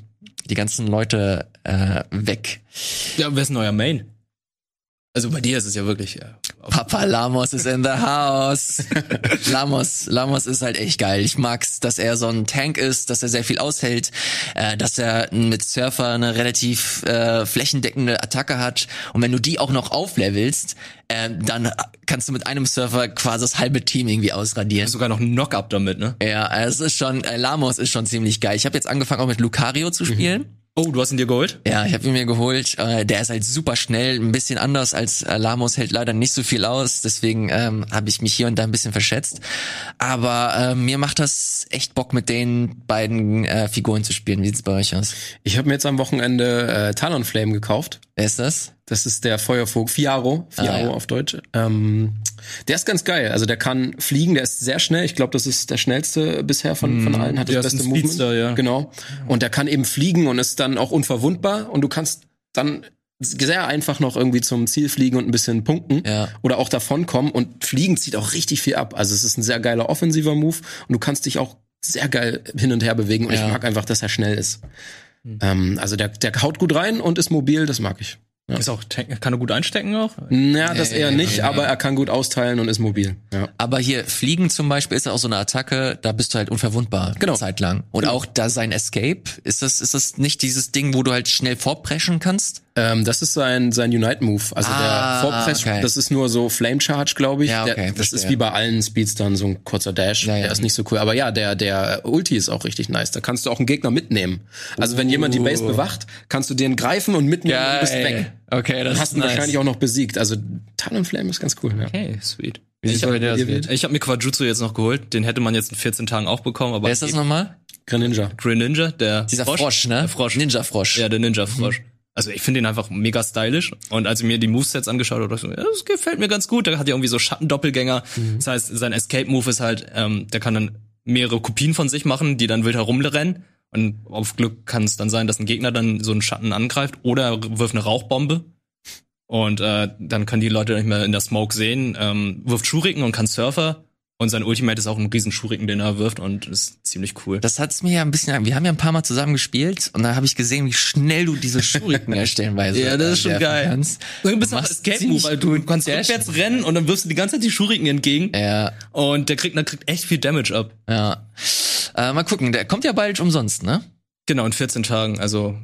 die ganzen Leute äh, weg. Ja, wer ist denn euer Main? Also bei dir ist es ja wirklich, ja. Papa Lamos ist in the house. Lamos, Lamos ist halt echt geil. Ich mag's, dass er so ein Tank ist, dass er sehr viel aushält, äh, dass er mit Surfer eine relativ äh, flächendeckende Attacke hat. Und wenn du die auch noch auflevelst, äh, dann kannst du mit einem Surfer quasi das halbe Team irgendwie ausradieren. Sogar noch ein Knock-Up damit, ne? Ja, es ist schon, äh, Lamos ist schon ziemlich geil. Ich habe jetzt angefangen auch mit Lucario zu spielen. Oh, du hast ihn dir geholt? Ja, ich habe ihn mir geholt. Äh, der ist halt super schnell, ein bisschen anders als äh, Lamos hält leider nicht so viel aus, deswegen ähm, habe ich mich hier und da ein bisschen verschätzt. Aber äh, mir macht das echt Bock, mit den beiden äh, Figuren zu spielen. Wie sieht's bei euch aus? Ich habe mir jetzt am Wochenende äh, Talonflame gekauft. Wer ist das? Das ist der Feuervogel, Fiaro, Fiaro Ah, ja. auf Deutsch. Ähm, der ist ganz geil. Also der kann fliegen, der ist sehr schnell. Ich glaube, das ist der schnellste bisher von, von allen. Hat der das ist beste ein Movement. Speedster, ja. Genau. Und der kann eben fliegen und ist dann auch unverwundbar. Und du kannst dann sehr einfach noch irgendwie zum Ziel fliegen und ein bisschen punkten Ja. oder auch davonkommen. Und fliegen zieht auch richtig viel ab. Also es ist ein sehr geiler offensiver Move und du kannst dich auch sehr geil hin und her bewegen. Und Ja. ich mag einfach, dass er schnell ist. Ähm, also der, der haut gut rein und ist mobil, das mag ich. Ja. Ist auch, kann er gut einstecken auch? Naja, das eher nicht, nee. aber er kann gut austeilen und ist mobil. Ja. Aber hier Fliegen zum Beispiel ist ja auch so eine Attacke, da bist du halt unverwundbar Genau. eine Zeit lang. Und auch da sein Escape, ist das, ist das nicht dieses Ding, wo du halt schnell vorpreschen kannst? Ähm, das ist sein, sein Unite-Move. Also Ah, der Vorpress, okay. das ist nur so Flame Charge, glaube ich. Ja, okay, der, das verstehe. ist wie bei allen Speedstern so ein kurzer Dash. Ja, ja. Der ist nicht so cool. Aber ja, der, der Ulti ist auch richtig nice. Da kannst du auch einen Gegner mitnehmen. Also wenn jemand die Base bewacht, kannst du den greifen und mitnehmen und bist weg. Okay, das Dann hast ist du ihn nice. wahrscheinlich auch noch besiegt. Also Talonflame ist ganz cool. Ja. Okay, sweet. Wie Ich habe hab mir Quajutsu jetzt noch geholt. Den hätte man jetzt in 14 Tagen auch bekommen, aber Wer ist das nochmal? Greninja. Green Ninja, der Dieser Frosch, ne? Der Frosch. Ninja-Frosch. Ja, der Ninja-Frosch. Also ich finde ihn einfach mega stylisch. Und als ich mir die Movesets angeschaut habe, dachte ich, so, ja, das gefällt mir ganz gut. Da hat er irgendwie so Schattendoppelgänger. Das heißt, sein Escape-Move ist halt, ähm, der kann dann mehrere Kopien von sich machen, die dann wild herumrennen. Und auf Glück kann es dann sein, dass ein Gegner dann so einen Schatten angreift oder wirft eine Rauchbombe. Und äh, dann können die Leute nicht mehr in der Smoke sehen. Ähm, wirft Schuriken und kann Surfer. Und sein Ultimate ist auch ein riesen Schuriken, den er wirft und ist ziemlich cool. Das hat's mir ja ein bisschen, wir haben ja ein paar Mal zusammen gespielt und da habe ich gesehen, wie schnell du diese Schuriken erstellenweise Ja, das ist äh, schon werfen geil. Kannst. Du bist auch Escape Move, weil du kannst rückwärts rennen und dann wirfst du die ganze Zeit die Schuriken entgegen. Ja, Und der kriegt, der kriegt echt viel Damage ab. ja. Äh, mal gucken, der kommt ja bald umsonst, ne? Genau, in 14 Tagen. Also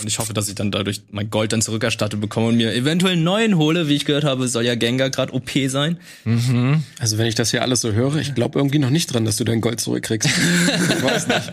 Und ich hoffe, dass ich dann dadurch mein Gold dann zurückerstattet bekomme und mir eventuell einen neuen hole. Wie ich gehört habe, soll ja Gengar gerade OP sein. Also wenn ich das hier alles so höre, ich glaube irgendwie noch nicht dran, dass du dein Gold zurückkriegst. ich weiß nicht.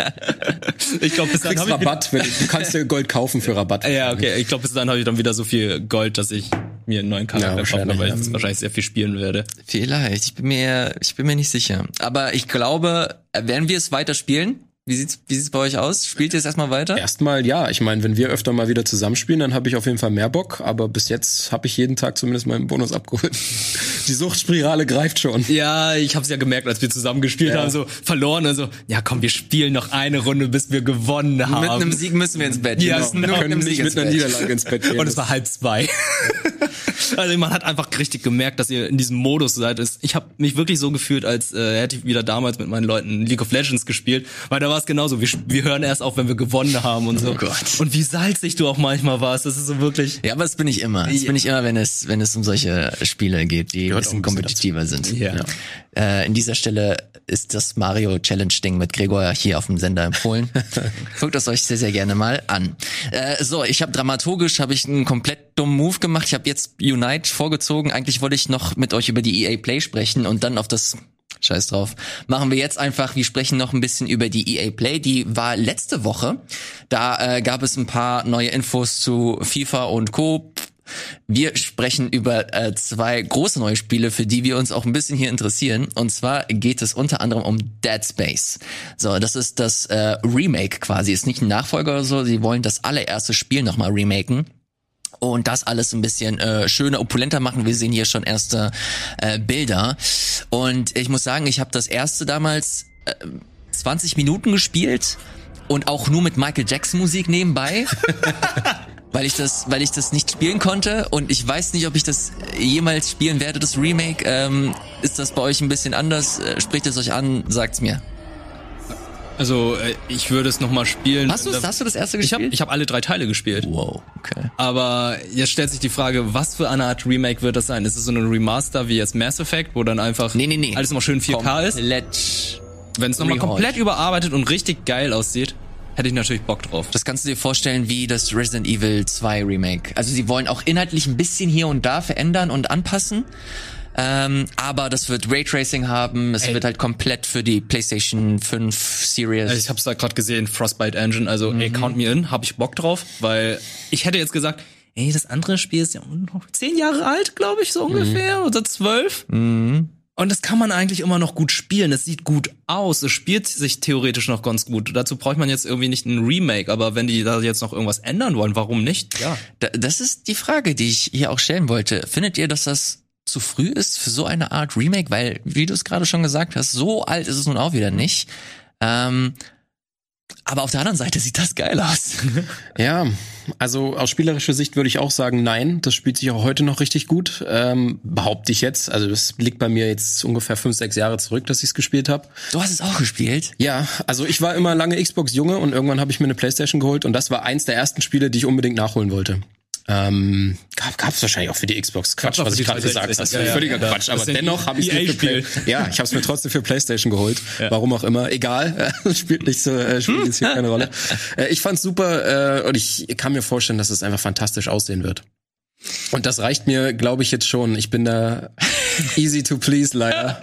Ich glaube, bis Du dann kriegst ich Rabatt, wenn du, du kannst dir Gold kaufen für Rabatt. Ja, okay. Ich glaube, bis dann habe ich dann wieder so viel Gold, dass ich mir einen neuen Charakter Ja, kaufe, wahrscheinlich, weil ich jetzt wahrscheinlich sehr viel spielen werde. Vielleicht. Ich bin mir, ich bin mir nicht sicher. Aber ich glaube, werden wir es weiter spielen? Wie sieht's, wie sieht's bei euch aus? Spielt ihr es erstmal weiter? Erstmal ja, ich meine, wenn wir öfter mal wieder zusammenspielen, dann habe ich auf jeden Fall mehr Bock, aber bis jetzt habe ich jeden Tag zumindest meinen Bonus abgeholt. Die Suchtspirale greift schon. Ja, ich habe es ja gemerkt, als wir zusammen gespielt Ja. haben, so verloren und so. Ja, komm, wir spielen noch eine Runde, bis wir gewonnen haben. Mit einem Sieg müssen wir ins Bett. Ja, genau. Wir können mit einem nicht Sieg mit ins einer Bett. Niederlage ins Bett gehen. Und es war halb zwei. also man hat einfach richtig gemerkt, dass ihr in diesem Modus seid. Ich habe mich wirklich so gefühlt, als äh, hätte ich wieder damals mit meinen Leuten League of Legends gespielt, weil da war es genauso. Wir, wir hören erst auf, wenn wir gewonnen haben und so. Oh Gott. Und wie salzig du auch manchmal warst. Das ist so wirklich. Ja, aber das bin ich immer. Das bin ich immer, wenn es, wenn es um solche Spiele geht, die ein Gehört bisschen ein bisschen kompetitiver sind. Ja. Äh, in dieser Stelle ist das Mario Challenge Ding mit Gregor hier auf dem Sender empfohlen. Guckt das euch sehr, sehr gerne mal an. Äh, so, ich habe dramaturgisch habe ich einen komplett dummen Move gemacht. Ich habe jetzt Unite vorgezogen. Eigentlich wollte ich noch mit euch über die EA Play sprechen und dann auf das Scheiß drauf. Machen wir jetzt einfach, wir sprechen noch ein bisschen über die EA Play. Die war letzte Woche. Da äh, gab es ein paar neue Infos zu FIFA und Co. Wir sprechen über äh, zwei große neue Spiele, für die wir uns auch ein bisschen hier interessieren. Und zwar geht es unter anderem um Dead Space. So, das ist das äh, Remake quasi. Ist nicht ein Nachfolger oder so. Sie wollen das allererste Spiel nochmal remaken und das alles ein bisschen äh, schöner, opulenter machen. Wir sehen hier schon erste äh, Bilder. Und ich muss sagen, ich habe das erste damals äh, 20 Minuten gespielt und auch nur mit Michael Jackson Musik nebenbei. Weil ich das, weil ich das nicht spielen konnte und ich weiß nicht, ob ich das jemals spielen werde, das Remake. Ähm, ist das bei euch ein bisschen anders? Äh, spricht es euch an? Sagt's mir. Also äh, ich würde es noch mal spielen. Hast du, hast du das erste Ich habe gespielt? ich hab alle drei Teile gespielt. wow, okay. Aber jetzt stellt sich die Frage, was für eine Art Remake wird das sein? Ist es so ein Remaster wie jetzt Mass Effect, wo dann einfach Nee, nee, nee. alles nochmal schön 4K ist? Komplett Wenn es nochmal komplett überarbeitet und richtig geil aussieht, hätte ich natürlich Bock drauf. Das kannst du dir vorstellen wie das Resident Evil 2 Remake. Also sie wollen auch inhaltlich ein bisschen hier und da verändern und anpassen. Ähm, aber das wird Raytracing haben, es Ey. wird halt komplett für die PlayStation 5 Series. Also ich habe es da gerade gesehen, Frostbite Engine, also ey, count me in, hab ich Bock drauf, weil ich hätte jetzt gesagt, ey, das andere Spiel ist ja noch zehn Jahre alt, glaube ich, so ungefähr, oder zwölf. Und das kann man eigentlich immer noch gut spielen. Es sieht gut aus. Es spielt sich theoretisch noch ganz gut. Dazu braucht man jetzt irgendwie nicht ein Remake. Aber wenn die da jetzt noch irgendwas ändern wollen, warum nicht? Ja. Da- das ist die Frage, die ich hier auch stellen wollte. Findet ihr, dass das zu früh ist für so eine Art Remake? Weil, wie du es gerade schon gesagt hast, so alt ist es nun auch wieder nicht. Ähm, aber auf der anderen Seite sieht das geil aus. Ja, also aus spielerischer Sicht würde ich auch sagen, nein, das spielt sich auch heute noch richtig gut. Ähm, behaupte ich jetzt. Also das liegt bei mir jetzt ungefähr fünf, sechs Jahre zurück, dass ich es gespielt habe. Du hast es auch gespielt? Ja, also ich war immer lange Xbox-Junge und irgendwann habe ich mir eine Playstation geholt und das war eins der ersten Spiele, die ich unbedingt nachholen wollte. Ähm, gab gab's wahrscheinlich auch für die Xbox. Quatsch, was ich gerade gesagt habe. 360, Das ist ja, ja. völliger Ja, Quatsch. Aber dennoch habe ich mir für Play. Ja, ich habe es mir trotzdem für Playstation geholt. Warum auch immer. Egal. spielt nicht so, äh, spielt jetzt hier keine Rolle. Äh, ich fand's super äh, und ich kann mir vorstellen, dass es einfach fantastisch aussehen wird. Und das reicht mir, glaube ich, jetzt schon. Ich bin da easy to please leider.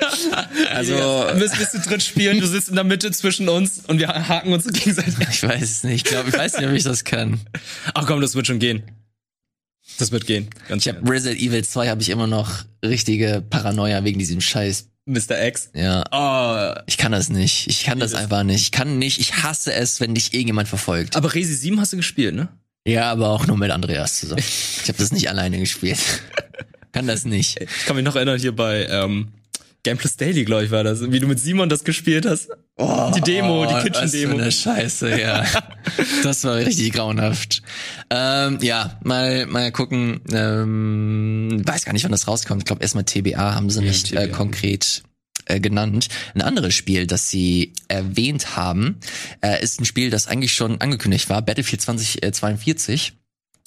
Also Willst, willst du dritt spielen? Du sitzt in der Mitte zwischen uns und wir haken uns gegenseitig. Ich weiß es nicht. Ich glaube, ich weiß nicht, ob ich das kann. Ach komm, das wird schon gehen. Das wird gehen. Ganz Ich habe Resident Evil 2 habe ich immer noch richtige Paranoia wegen diesem Scheiß. Mr. X. Ja, Oh, ich kann das nicht. Ich kann das einfach nicht. Ich kann nicht. Ich hasse es, wenn dich irgendjemand verfolgt. aber Resi 7 hast du gespielt, ne? Ja, aber auch nur mit Andreas zusammen. Ich habe das nicht alleine gespielt. Kann das nicht. Ich kann mich noch erinnern, hier bei ähm, Game Plus Daily, glaube ich, war das, wie du mit Simon das gespielt hast. die Demo, die Oh, für Kitchen-Demo. eine Scheiße, ja. Das war richtig grauenhaft. Ähm, ja, mal mal gucken. Ähm, weiß gar nicht, wann das rauskommt. Ich glaube, erstmal TBA haben sie nicht Äh, konkret äh, genannt. Ein anderes Spiel, das sie erwähnt haben, äh, ist ein Spiel, das eigentlich schon angekündigt war, Battlefield 2042.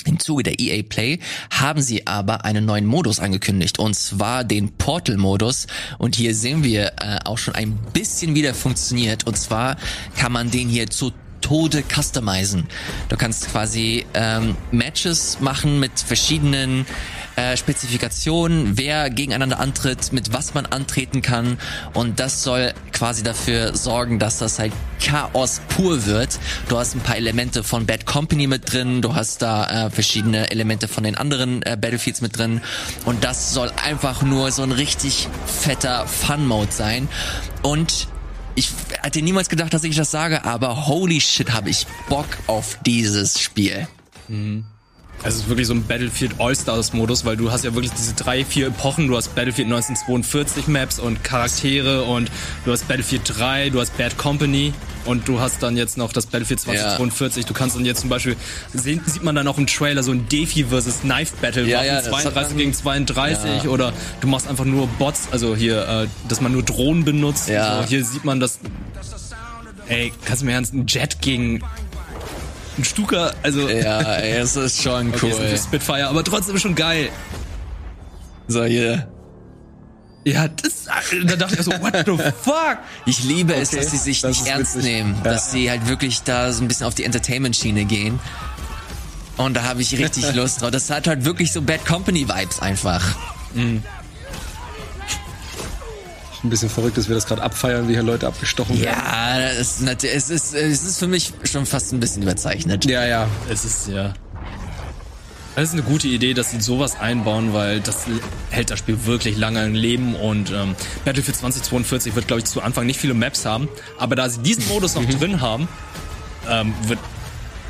Im Zuge der EA Play haben sie aber einen neuen Modus angekündigt und zwar den Portal-Modus. Und hier sehen wir äh, auch schon ein bisschen wie der funktioniert. Und zwar kann man den hier zu Tode customizen. Du kannst quasi ähm, Matches machen mit verschiedenen äh, Spezifikationen, wer gegeneinander antritt, mit was man antreten kann. Und das soll quasi dafür sorgen, dass das halt Chaos pur wird. Du hast ein paar Elemente von Bad Company mit drin, du hast da äh, verschiedene Elemente von den anderen äh, Battlefields mit drin. Und das soll einfach nur so ein richtig fetter Fun-Mode sein. Und ich hätte niemals gedacht, dass ich das sage, aber holy shit, habe ich Bock auf dieses Spiel. Also es ist wirklich so ein Battlefield All-Stars-Modus, weil du hast ja wirklich diese drei, vier Epochen. Du hast Battlefield 1942 Maps und Charaktere und du hast Battlefield 3, du hast Bad Company und du hast dann jetzt noch das Battlefield 2042. Du kannst dann jetzt zum Beispiel, sehen, sieht man dann auch im Trailer so ein Defi versus Knife Battle, Ja, ja, das hat 32 man- gegen 32 Ja. oder du machst einfach nur Bots, also hier, äh, dass man nur Drohnen benutzt. Ja. So, hier sieht man das, ey, kannst du mir ernst, ein Jet gegen ein Stuka, also... Ja, ey, es ist schon Okay, ist cool. Spitfire, aber trotzdem schon geil. So, hier. Ja, das, da dachte ich so, what the fuck? Ich liebe es, Okay, dass sie sich das nicht ernst witzig. nehmen, Ja. dass sie halt wirklich da so ein bisschen auf die Entertainment-Schiene gehen. Und da habe ich richtig Lust drauf. Das hat halt wirklich so Bad Company-Vibes einfach. Ein bisschen verrückt, dass wir das gerade abfeiern, wie hier Leute abgestochen werden. Ja, es ist, es ist, es ist für mich schon fast ein bisschen überzeichnet. Ja, ja. Es ist, ja. Das ist eine gute Idee, dass sie sowas einbauen, weil das hält das Spiel wirklich lange im Leben und ähm, Battlefield 2042 wird, glaube ich, zu Anfang nicht viele Maps haben, aber da sie diesen Modus noch drin haben, ähm, wird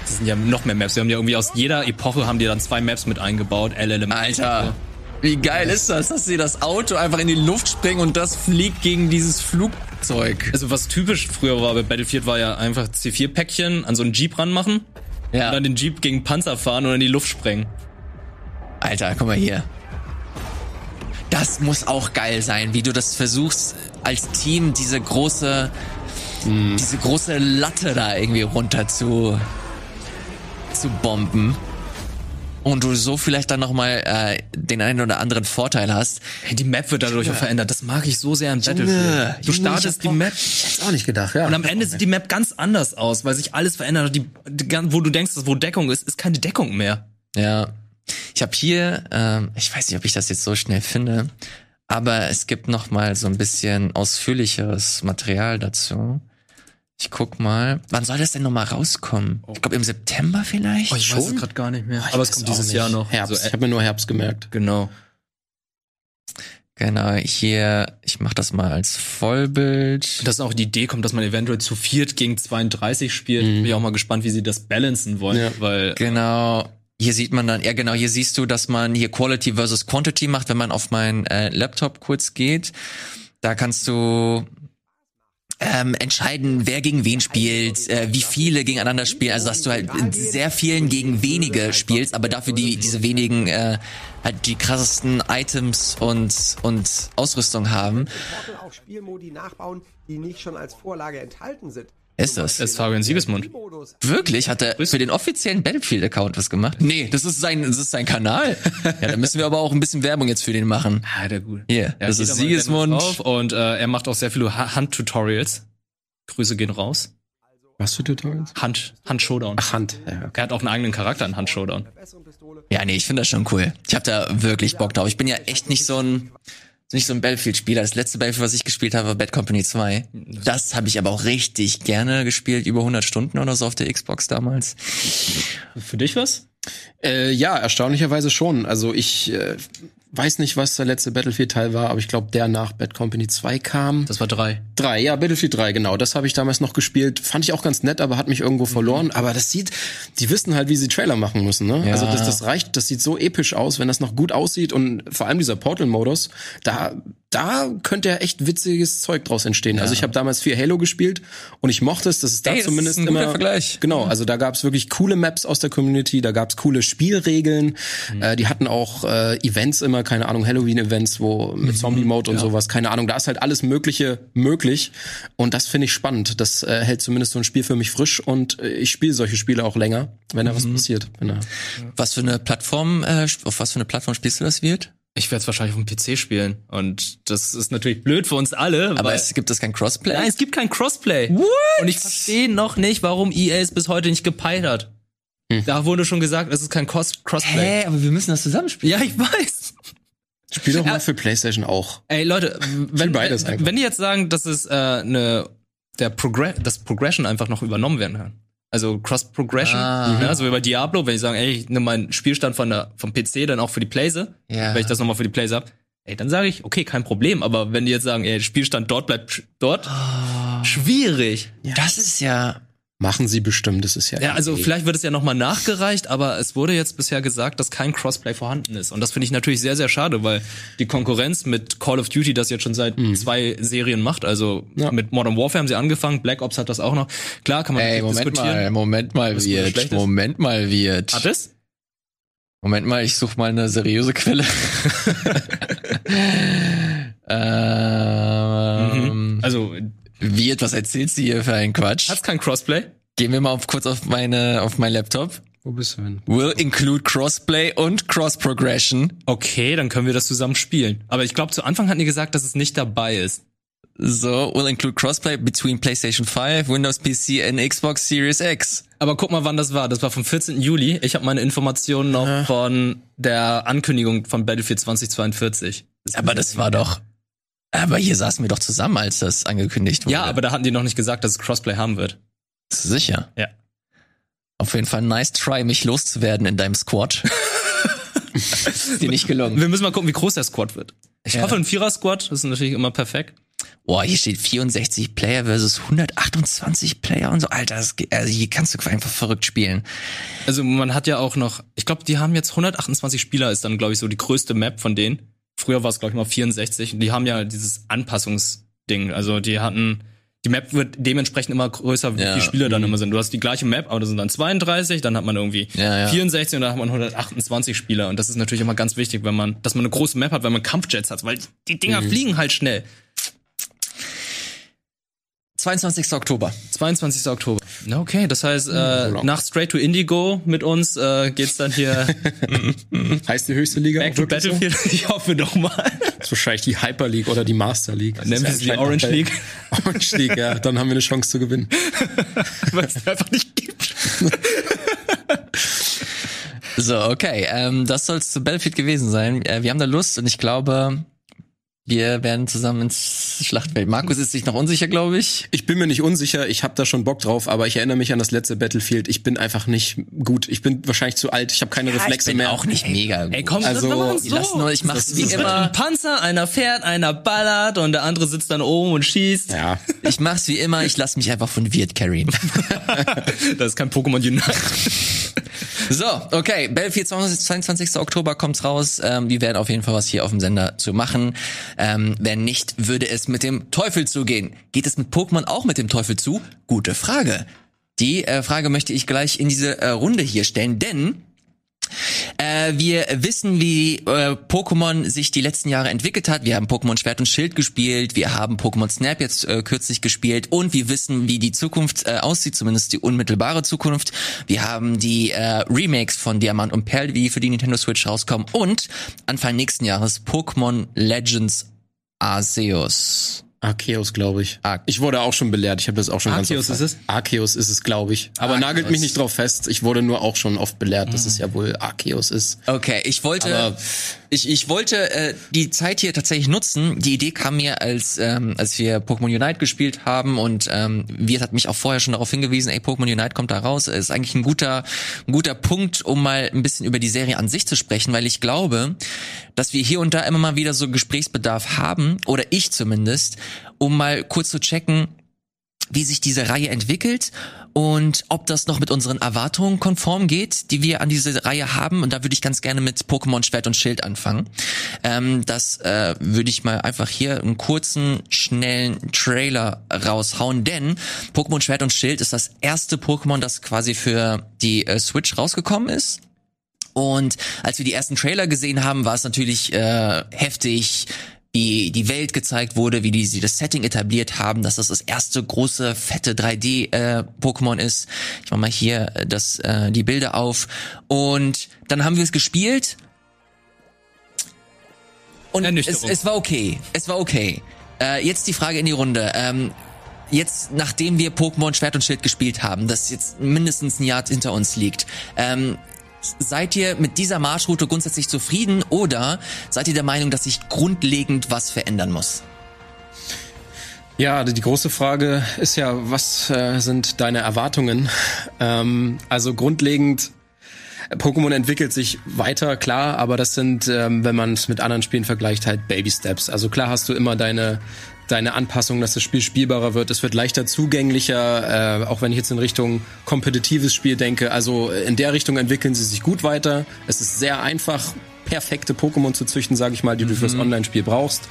das sind ja noch mehr Maps. Wir haben ja irgendwie aus jeder Epoche haben die dann zwei Maps mit eingebaut. LLM. Alter, wie geil ist das, dass sie das Auto einfach in die Luft springen und das fliegt gegen dieses Flugzeug. Also was typisch früher war bei Battlefield war ja einfach C4-Päckchen an so einen Jeep ranmachen Ja. und dann den Jeep gegen Panzer fahren und in die Luft sprengen. Alter, guck mal hier. Das muss auch geil sein, wie du das versuchst, als Team diese große, diese große Latte da irgendwie runter zu, zu bomben. Und du so vielleicht dann nochmal äh, den einen oder anderen Vorteil hast. Hey, die Map wird dadurch auch verändert. Das mag ich so sehr im Junge, Battlefield. Du Junge, startest ich die Map Ist auch nicht gedacht, ja. und am Ende sieht die Map ganz anders aus, weil sich alles verändert hat. Die, die, wo du denkst, dass wo Deckung ist, ist keine Deckung mehr. Ja. Ich habe hier, ähm, ich weiß nicht, ob ich das jetzt so schnell finde, aber es gibt noch mal so ein bisschen ausführlicheres Material dazu. Ich guck mal, wann soll das denn noch mal rauskommen? Ich glaube im September vielleicht. Oh, ich weiß es gerade gar nicht mehr. Ich Aber es kommt dieses. Jahr noch. Herbst. So, ich äh, habe mir nur Herbst gemerkt. genau. Genau, hier, ich mach das mal als Vollbild. Dass auch die Idee kommt, dass man eventuell zu viert gegen 32 spielt. Bin ich auch mal gespannt, wie sie das balancen wollen, Ja. weil Genau. Hier sieht man dann, ja genau, hier siehst du, dass man hier Quality versus Quantity macht, wenn man auf meinen äh, Laptop kurz geht. Da kannst du ähm, entscheiden, wer gegen wen spielt, äh, wie viele gegeneinander spielen. Also dass du halt sehr vielen gegen wenige spielst, aber dafür die diese wenigen äh, halt die krassesten Items und und Ausrüstung haben. Auch Spielmodi nachbauen, die nicht schon als Vorlage enthalten sind. Ist das? es ist Fabian Siegesmund. Wirklich? Hat er für den offiziellen Battlefield-Account was gemacht? Nee, das ist sein, das ist sein Kanal. ja, da müssen wir aber auch ein bisschen Werbung jetzt für den machen. Ah, der gut. Hier, Ja, das ist Siegesmund. Auf und äh, er macht auch sehr viele Ha- Hand-Tutorials. Grüße gehen raus. Was für Tutorials? Hand, Hand-Showdown. Ach, Hand. Ja, okay. Er hat auch einen eigenen Charakter in Hand-Showdown. Bessere Pistole. Ja, nee, ich finde das schon cool. Ich habe da wirklich Bock drauf. Ich bin ja echt nicht so ein nicht so ein Battlefield-Spieler. Das letzte Battlefield, was ich gespielt habe, war Bad Company 2. Das habe ich aber auch richtig gerne gespielt, über 100 Stunden oder so auf der Xbox damals. Für dich was? Äh, ja, erstaunlicherweise schon. Also ich äh, weiß nicht, was der letzte Battlefield-Teil war, aber ich glaube, der nach Bad Company 2 kam. Das war drei. Drei, ja, Battlefield 3, genau. Das habe ich damals noch gespielt. Fand ich auch ganz nett, aber hat mich irgendwo verloren. Aber das sieht, die wissen halt, wie sie Trailer machen müssen, ne? Ja. Also das, das reicht, das sieht so episch aus, wenn das noch gut aussieht und vor allem dieser Portal-Modus, da, da könnte ja echt witziges Zeug draus entstehen. Also ich habe damals viel Halo gespielt und ich mochte es, dass es da Ey, zumindest immer. Vergleich. Genau, also da gab's wirklich coole Maps aus der Community, da gab's coole Spielregeln. Mhm. Äh, die hatten auch äh, Events immer, keine Ahnung, Halloween-Events, wo mit Mhm. Zombie-Mode und sowas, keine Ahnung, da ist halt alles Mögliche möglich. Und das finde ich spannend. Das äh, hält zumindest so ein Spiel für mich frisch und äh, ich spiele solche Spiele auch länger, wenn da was Mhm. passiert. Wenn da Was für eine Plattform, äh, auf was für eine Plattform spielst du das wird? Ich werde es wahrscheinlich auf dem PC spielen. Und das ist natürlich blöd für uns alle. Aber weil- es gibt es kein Crossplay? Nein, es gibt kein Crossplay. What? Und ich verstehe noch nicht, warum EA es bis heute nicht gepeilt hat. Da wurde schon gesagt, es ist kein Cross Crossplay. Hä, aber wir müssen das zusammenspielen. Ja, ich weiß. Spiel doch mal für PlayStation auch. Ey, Leute, wenn, beides wenn, die jetzt sagen, dass es äh, eine der Progress, das Progression einfach noch übernommen werden kann. Also Cross Progression, Ah. ja, so wie bei Diablo, wenn ich sagen, ey, ich nehme meinen Spielstand von der vom PC dann auch für die Playse, Ja. wenn ich das nochmal für die Playse hab, ey, dann sage ich, okay, kein Problem, aber wenn die jetzt sagen, ey, Spielstand dort bleibt dort, Ah. schwierig. Das ist ja. Machen sie bestimmt, das ist ja. Ja, also eh- vielleicht wird es ja nochmal nachgereicht, aber es wurde jetzt bisher gesagt, dass kein Crossplay vorhanden ist. Und das finde ich natürlich sehr, sehr schade, weil die Konkurrenz mit Call of Duty das jetzt schon seit zwei Serien macht. Also Ja. mit Modern Warfare haben sie angefangen, Black Ops hat das auch noch. Klar kann man Ey, Moment diskutieren. mal, Moment mal, wird. Moment mal, wird. Hat es? Moment mal, ich suche mal eine seriöse Quelle. ähm, Also Wird, was erzählt sie hier für einen Quatsch? hat es kein Crossplay? Gehen wir mal auf, kurz auf meine, auf mein Laptop. Wo bist du denn? Will include Crossplay und Cross Progression. Okay, dann können wir das zusammen spielen. Aber ich glaube, zu Anfang hatten die gesagt, dass es nicht dabei ist. So, will include Crossplay between PlayStation 5, Windows PC and Xbox Series X. Aber guck mal, wann das war. Das war vom 14. Juli. Ich habe meine Informationen noch von der Ankündigung von Battlefield 2042. Aber das war doch. Aber hier saßen wir doch zusammen, als das angekündigt wurde. Ja, aber da hatten die noch nicht gesagt, dass es Crossplay haben wird. Sicher. Ja. Auf jeden Fall nice try, mich loszuwerden in deinem Squad. ist dir nicht gelungen. Wir müssen mal gucken, wie groß der Squad wird. Ich Ja. hoffe, ein Vierer-Squad das ist natürlich immer perfekt. Boah, hier steht 64 Player versus 128 Player und so. Alter, das, also hier kannst du einfach verrückt spielen. Also man hat ja auch noch, ich glaube, die haben jetzt 128 Spieler, ist dann, glaube ich, so die größte Map von denen. Früher war es, glaube ich, mal 64. Und die haben ja dieses Anpassungsding. Also die hatten, die Map wird dementsprechend immer größer, wie Ja. viele Spieler dann immer sind. Du hast die gleiche Map, aber das sind dann 32, dann hat man irgendwie Ja, ja. 64 und dann hat man 128 Spieler. Und das ist natürlich immer ganz wichtig, wenn man, dass man eine große Map hat, wenn man Kampfjets hat, weil die Dinger fliegen halt schnell. 22. Oktober. 22. Oktober. Okay, das heißt, äh, nach Straight to Indigo mit uns äh, geht's dann hier Heißt die höchste Liga back to wirklich so? Battlefield. Ich hoffe doch mal. Das ist wahrscheinlich die Hyper League oder die Master League. Das Nennen wir sie die Orange League. Orange League, ja. Dann haben wir eine Chance zu gewinnen. Weil es einfach nicht gibt. So, okay. Ähm, das soll es zu Battlefield gewesen sein. Äh, wir haben da Lust und ich glaube, wir werden zusammen ins Schlachtfeld. Markus ist sich noch unsicher, glaube ich. Ich bin mir nicht unsicher, ich habe da schon Bock drauf, aber ich erinnere mich an das letzte Battlefield. Ich bin einfach nicht gut. Ich bin wahrscheinlich zu alt, ich habe keine Reflexe ich bin mehr. auch nicht mega gut. Ey, komm, Also, machen's ich lass nur, ich mach's Das wie immer. einem Panzer, einer fährt, einer ballert und der andere sitzt dann oben und schießt. Ja, Ich mach's wie immer, ich lass mich einfach von Wirt carryen. Das ist kein Pokémon Unite. So, okay, Battlefield 22. Oktober kommt's raus. Ähm, wir werden auf jeden Fall was hier auf dem Sender zu machen. Ähm, wenn nicht, würde es mit dem Teufel zugehen. Geht es mit Pokémon auch mit dem Teufel zu? Gute Frage. Die äh, Frage möchte ich gleich in diese äh, Runde hier stellen, denn äh, wir wissen, wie äh, Pokémon sich die letzten Jahre entwickelt hat. Wir haben Pokémon Schwert und Schild gespielt, wir haben Pokémon Snap jetzt äh, kürzlich gespielt und wir wissen, wie die Zukunft äh, aussieht, zumindest die unmittelbare Zukunft. Wir haben die äh, Remakes von Diamant und Perl, die für die Nintendo Switch rauskommen und Anfang nächsten Jahres Pokémon Legends Arceus. Arceus, glaube ich. Ar- ich wurde auch schon belehrt, ich habe das auch schon Arceus ganz ist oft Arceus ist es, glaube ich. Aber Arceus. nagelt mich nicht drauf fest. Ich wurde nur auch schon oft belehrt, dass es ja wohl Arceus ist. Okay, ich wollte, Aber- ich, ich wollte äh, die Zeit hier tatsächlich nutzen. Die Idee kam mir, als ähm, als wir Pokémon Unite gespielt haben und ähm, Wirt hat mich auch vorher schon darauf hingewiesen, ey, Pokémon Unite kommt da raus. Ist eigentlich ein guter, ein guter Punkt, um mal ein bisschen über die Serie an sich zu sprechen, weil ich glaube, dass wir hier und da immer mal wieder so Gesprächsbedarf haben, oder ich zumindest, um mal kurz zu checken, wie sich diese Reihe entwickelt und ob das noch mit unseren Erwartungen konform geht, die wir an diese Reihe haben. Und da würde ich ganz gerne mit Pokémon Schwert und Schild anfangen. Ähm, das äh, würde ich mal einfach hier einen kurzen, schnellen Trailer raushauen, denn Pokémon Schwert und Schild ist das erste Pokémon, das quasi für die äh, Switch rausgekommen ist. Und als wir die ersten Trailer gesehen haben, war es natürlich äh, heftig, wie die Welt gezeigt wurde, wie die sie das Setting etabliert haben, dass das das erste große fette 3D äh, Pokémon ist. Ich mach mal hier äh, das äh, die Bilder auf und dann haben wir es gespielt Und es, es war okay. Es war okay. Äh, jetzt die Frage in die Runde. Ähm, jetzt, nachdem wir Pokémon Schwert und Schild gespielt haben, das jetzt mindestens ein Jahr hinter uns liegt, ähm, seid ihr mit dieser Marschroute grundsätzlich zufrieden oder seid ihr der Meinung, dass sich grundlegend was verändern muss? Ja, die große Frage ist ja, was äh, sind deine Erwartungen? Ähm, also grundlegend, Pokémon entwickelt sich weiter, klar, aber das sind, ähm, wenn man es mit anderen Spielen vergleicht, halt Baby Steps. Also klar hast du immer deine deine Anpassung, dass das Spiel spielbarer wird. Es wird leichter zugänglicher, äh, auch wenn ich jetzt in Richtung kompetitives Spiel denke. Also in der Richtung entwickeln sie sich gut weiter. Es ist sehr einfach, perfekte Pokémon zu züchten, sage ich mal, die du fürs Online-Spiel brauchst.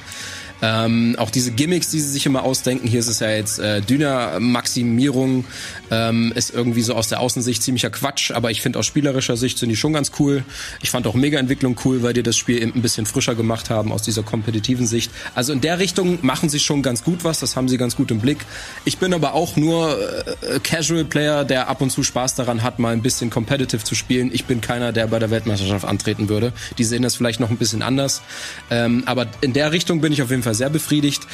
Ähm, auch diese Gimmicks, die sie sich immer ausdenken, hier ist es ja jetzt äh, Dyna-Maximierung, ähm, ist irgendwie so aus der Außensicht ziemlicher Quatsch, aber ich finde aus spielerischer Sicht sind die schon ganz cool. Ich fand auch Mega-Entwicklung cool, weil die das Spiel eben ein bisschen frischer gemacht haben aus dieser kompetitiven Sicht. Also in der Richtung machen sie schon ganz gut was, das haben sie ganz gut im Blick. Ich bin aber auch nur äh, Casual-Player, der ab und zu Spaß daran hat, mal ein bisschen competitive zu spielen. Ich bin keiner, der bei der Weltmeisterschaft antreten würde. Die sehen das vielleicht noch ein bisschen anders. Ähm, aber in der Richtung bin ich auf jeden Fall sehr befriedigt.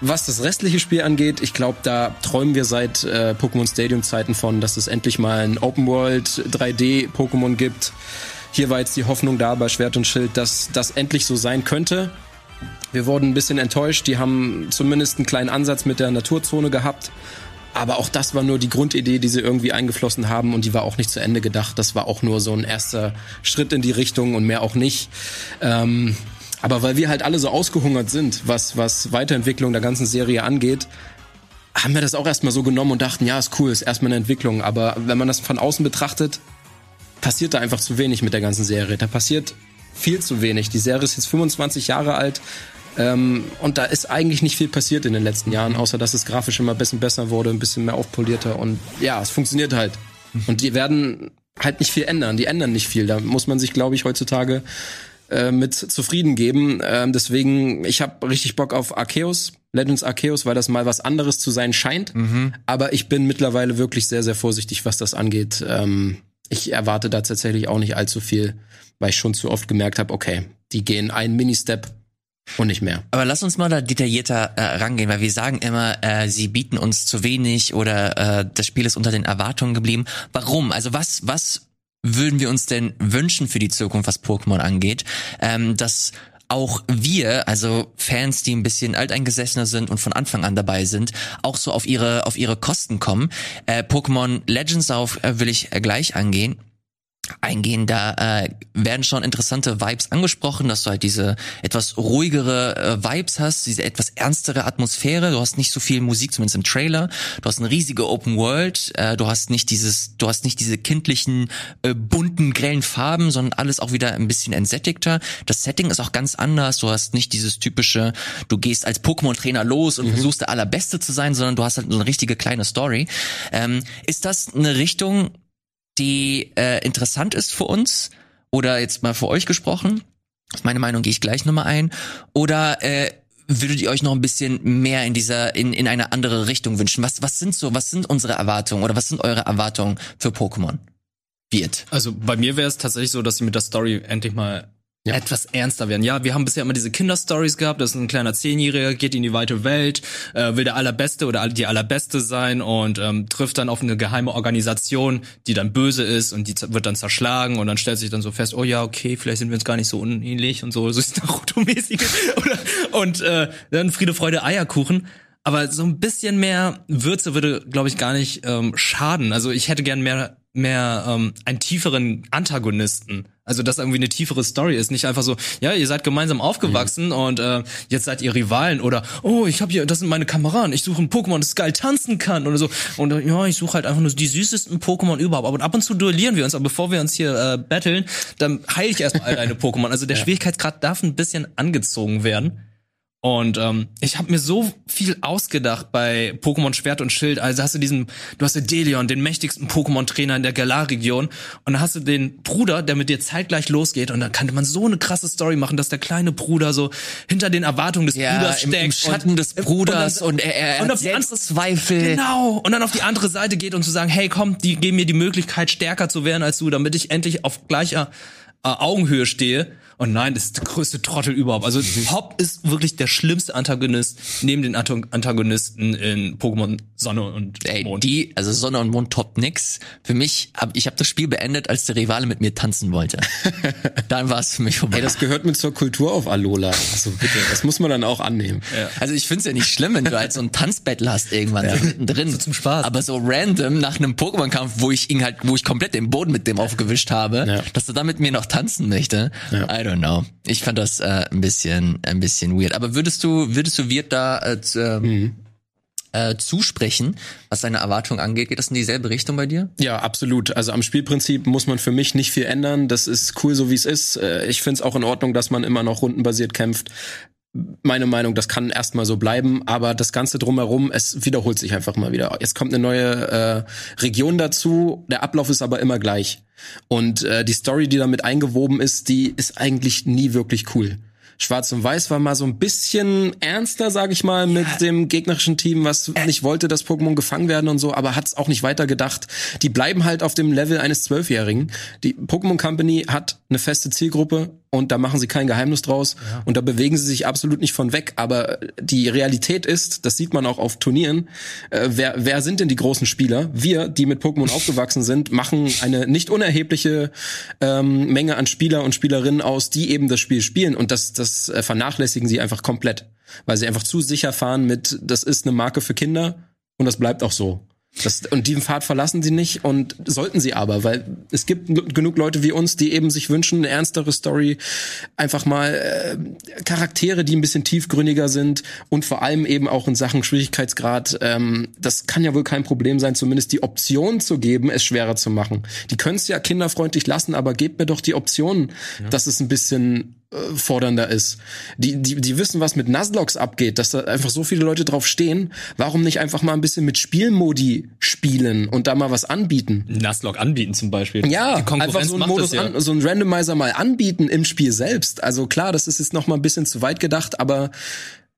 Was das restliche Spiel angeht, ich glaube, da träumen wir seit äh, Pokémon Stadium Zeiten von, dass es endlich mal ein Open World 3D Pokémon gibt. Hier war jetzt die Hoffnung da bei Schwert und Schild, dass das endlich so sein könnte. Wir wurden ein bisschen enttäuscht. Die haben zumindest einen kleinen Ansatz mit der Naturzone gehabt. Aber auch das war nur die Grundidee, die sie irgendwie eingeflossen haben und die war auch nicht zu Ende gedacht. Das war auch nur so ein erster Schritt in die Richtung und mehr auch nicht. Ähm, aber weil wir halt alle so ausgehungert sind, was, was Weiterentwicklung der ganzen Serie angeht, haben wir das auch erstmal so genommen und dachten, ja, ist cool, ist erstmal eine Entwicklung. Aber wenn man das von außen betrachtet, passiert da einfach zu wenig mit der ganzen Serie. Da passiert viel zu wenig. Die Serie ist jetzt 25 Jahre alt. Ähm, und da ist eigentlich nicht viel passiert in den letzten Jahren, außer dass es grafisch immer ein bisschen besser wurde, ein bisschen mehr aufpolierter und ja, es funktioniert halt. Und die werden halt nicht viel ändern. Die ändern nicht viel. Da muss man sich, glaube ich, heutzutage äh, mit zufrieden geben. Ähm, deswegen, ich habe richtig Bock auf Arceus, Legends Arceus, weil das mal was anderes zu sein scheint. Aber ich bin mittlerweile wirklich sehr, sehr vorsichtig, was das angeht. Ähm, ich erwarte da tatsächlich auch nicht allzu viel, weil ich schon zu oft gemerkt habe, okay, die gehen einen Mini-Step und nicht mehr. Aber lass uns mal da detaillierter äh, rangehen, weil wir sagen immer, äh, sie bieten uns zu wenig oder äh, das Spiel ist unter den Erwartungen geblieben. Warum? Also was, was würden wir uns denn wünschen für die Zukunft, was Pokémon angeht? Ähm, dass auch wir, also Fans, die ein bisschen alteingesessener sind und von Anfang an dabei sind, auch so auf ihre auf ihre Kosten kommen. Äh, Pokémon Legends auf äh, will ich gleich angehen eingehen. Da äh, werden schon interessante Vibes angesprochen, dass du halt diese etwas ruhigere äh, Vibes hast, diese etwas ernstere Atmosphäre. Du hast nicht so viel Musik, zumindest im Trailer. Du hast eine riesige Open World. Äh, du hast nicht dieses, du hast nicht diese kindlichen, äh, bunten, grellen Farben, sondern alles auch wieder ein bisschen entsättigter. Das Setting ist auch ganz anders. Du hast nicht dieses typische, du gehst als Pokémon-Trainer los und versuchst der Allerbeste zu sein, sondern du hast halt eine richtige kleine Story. Ähm, ist das eine Richtung, die äh, interessant ist für uns oder jetzt mal für euch gesprochen. Auf meine Meinung gehe ich gleich nochmal ein. Oder äh, würdet ihr euch noch ein bisschen mehr in dieser in, in eine andere Richtung wünschen? Was was sind so was sind unsere Erwartungen oder was sind eure Erwartungen für Pokémon? Wird. Also bei mir wäre es tatsächlich so, dass sie mit der Story endlich mal etwas ernster werden. Ja, wir haben bisher immer diese Kinderstories gehabt, dass ein kleiner Zehnjähriger geht in die weite Welt, äh, will der Allerbeste oder die Allerbeste sein und ähm, trifft dann auf eine geheime Organisation, die dann böse ist und die wird dann zerschlagen und dann stellt sich dann so fest, oh ja, okay, vielleicht sind wir uns gar nicht so unähnlich und so, so ist Naruto-mäßig. Und äh, dann Friede, Freude, Eierkuchen. Aber so ein bisschen mehr Würze würde, glaube ich, gar nicht ähm, schaden. Also ich hätte gern mehr, mehr ähm, einen tieferen Antagonisten. Also dass irgendwie eine tiefere Story ist, nicht einfach so, ja, ihr seid gemeinsam aufgewachsen und äh, jetzt seid ihr Rivalen oder oh, ich habe hier, das sind meine Kameraden, ich suche ein Pokémon, das geil tanzen kann oder so und äh, ja, ich suche halt einfach nur die süßesten Pokémon überhaupt. Aber ab und zu duellieren wir uns, aber bevor wir uns hier äh, battlen, dann heile ich erstmal all deine Pokémon. Also der Schwierigkeitsgrad darf ein bisschen angezogen werden. Und ähm, ich habe mir so viel ausgedacht bei Pokémon Schwert und Schild. Also hast du diesen, du hast den Delion, den mächtigsten Pokémon-Trainer in der Galar-Region. Und dann hast du den Bruder, der mit dir zeitgleich losgeht. Und dann könnte man so eine krasse Story machen, dass der kleine Bruder so hinter den Erwartungen des Bruders im, steckt. im Schatten und, des Bruders und, er, er und auf Selbstzweifel. Genau. Und dann auf die andere Seite geht und zu sagen, hey, komm, die geben mir die Möglichkeit, stärker zu werden als du, damit ich endlich auf gleicher äh, Augenhöhe stehe. Oh nein, das ist der größte Trottel überhaupt. Also Hop ist wirklich der schlimmste Antagonist neben den Antagonisten in Pokémon Sonne und Ey, Mond. die, also Sonne und Mond top nix. Für mich, hab, ich habe das Spiel beendet, als der Rivale mit mir tanzen wollte. dann war es für mich vorbei. Ey, das gehört mit zur Kultur auf Alola. Also bitte, das muss man dann auch annehmen. Also ich find's ja nicht schlimm, wenn du halt so ein Tanzbattle hast irgendwann so mittendrin. So zum Spaß. Aber so random nach einem Pokémon-Kampf, wo ich ihn halt, wo ich komplett den Boden mit dem aufgewischt habe, Ja. dass er dann mit mir noch tanzen möchte. I don't know. Ich fand das äh, ein bisschen, ein bisschen weird. Aber würdest du, würdest du Wirt da äh, ähm, äh, zusprechen, was seine Erwartungen angeht? Geht das in dieselbe Richtung bei dir? Ja, absolut. Also am Spielprinzip muss man für mich nicht viel ändern. Das ist cool, so wie es ist. Äh, Ich finde es auch in Ordnung, dass man immer noch rundenbasiert kämpft. Meine Meinung, das kann erstmal so bleiben, aber das Ganze drumherum, es wiederholt sich einfach mal wieder. Jetzt kommt eine neue äh, Region dazu, der Ablauf ist aber immer gleich. Und äh, die Story, die damit eingewoben ist, die ist eigentlich nie wirklich cool. Schwarz und Weiß war mal so ein bisschen ernster, sag ich mal, mit dem gegnerischen Team, was nicht wollte, dass Pokémon gefangen werden und so, aber hat es auch nicht weiter gedacht. Die bleiben halt auf dem Level eines Zwölfjährigen. Die Pokémon Company hat eine feste Zielgruppe und da machen sie kein Geheimnis draus und da bewegen sie sich absolut nicht von weg. Aber die Realität ist, das sieht man auch auf Turnieren, äh, wer, wer sind denn die großen Spieler? Wir, die mit Pokémon aufgewachsen sind, machen eine nicht unerhebliche ähm, Menge an Spieler und Spielerinnen aus, die eben das Spiel spielen und das, das äh, vernachlässigen sie einfach komplett, weil sie einfach zu sicher fahren mit, das ist eine Marke für Kinder und das bleibt auch so. Das, und diesen Pfad verlassen sie nicht und sollten sie aber, weil es gibt genug Leute wie uns, die eben sich wünschen, eine ernstere Story, einfach mal äh, Charaktere, die ein bisschen tiefgründiger sind und vor allem eben auch in Sachen Schwierigkeitsgrad. Ähm, das kann ja wohl kein Problem sein, zumindest die Option zu geben, es schwerer zu machen. Die können es ja kinderfreundlich lassen, aber gebt mir doch die Option, dass es ein bisschen fordernder ist. Die, die, die wissen, was mit Nuzlocks abgeht, dass da einfach so viele Leute drauf stehen. Warum nicht einfach mal ein bisschen mit Spielmodi spielen und da mal was anbieten? Nuzlocke anbieten zum Beispiel. Ja, einfach so einen Modus ja. an, so einen Randomizer mal anbieten im Spiel selbst. Also klar, das ist jetzt noch mal ein bisschen zu weit gedacht, aber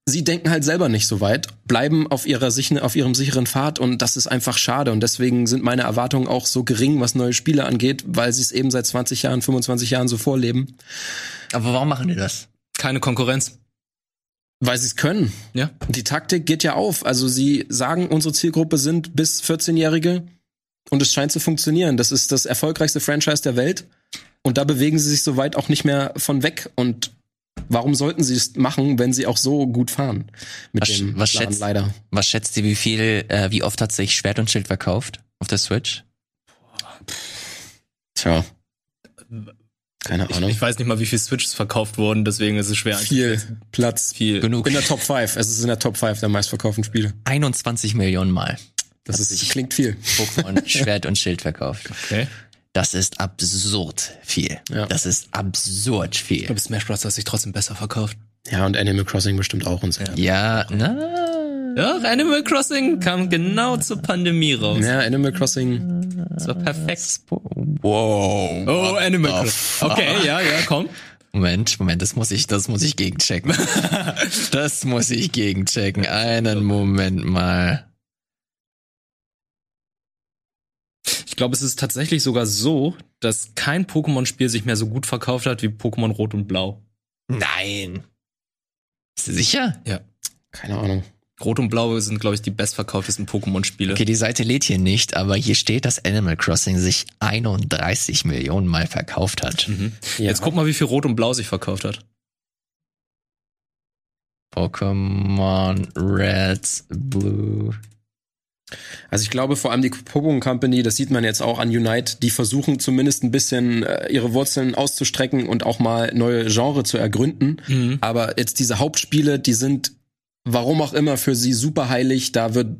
sie denken halt selber nicht so weit, bleiben auf ihrer sich auf ihrem sicheren Pfad und das ist einfach schade und deswegen sind meine Erwartungen auch so gering, was neue Spiele angeht, weil sie es eben seit 20 Jahren, 25 Jahren so vorleben, Aber warum machen die das? Keine Konkurrenz. weil sie es können. Ja. Die Taktik geht ja auf. Also sie sagen, unsere Zielgruppe sind bis 14-Jährige und es scheint zu funktionieren. Das ist das erfolgreichste Franchise der Welt und da bewegen sie sich soweit auch nicht mehr von weg und Warum sollten sie es machen, wenn sie auch so gut fahren? Mit Was- dem was schätzt- leider. Was schätzt ihr, wie viel, äh, wie oft hat sich Schwert und Schild verkauft auf der Switch? Tja. Keine Ich, Ahnung. ich weiß nicht mal, wie viel Switches verkauft wurden, deswegen ist es schwer. Viel Platz. Viel. Genug. In der Top 5. Es ist in der Top 5 der meistverkauften Spiele. 21 Millionen Mal. Das ist, sich klingt viel. Pokémon Schwert und Schild verkauft. Okay. Das ist absurd viel. Ja. Das ist absurd Ich viel. glaube, Smash Bros. hat sich trotzdem besser verkauft. Ja, und Animal Crossing bestimmt auch und so. Ja, na. Ja, Animal Crossing kam genau zur Pandemie raus. Ja, Animal Crossing. Das war perfekt. Wow. Oh, Animal Crossing. Okay, ja, ja, komm. Moment, Moment, das muss ich, das muss ich gegenchecken. das muss ich gegenchecken. Einen Moment mal. Ich glaube, es ist tatsächlich sogar so, dass kein Pokémon-Spiel sich mehr so gut verkauft hat wie Pokémon Rot und Blau. Nein. Bist du sicher? Ja. Keine Ahnung. Rot und Blau sind, glaube ich, die bestverkauftesten Pokémon-Spiele. Okay, die Seite lädt hier nicht, aber hier steht, dass Animal Crossing sich 31 Millionen Mal verkauft hat. Mhm. Ja. Jetzt guck mal, wie viel Rot und Blau sich verkauft hat. Pokémon Red, Blue. Also ich glaube vor allem die Pokémon Company, das sieht man jetzt auch an Unite, die versuchen zumindest ein bisschen äh, ihre Wurzeln auszustrecken und auch mal neue Genre zu ergründen. Mhm. Aber jetzt diese Hauptspiele, die sind, warum auch immer, für sie super heilig. Da wird,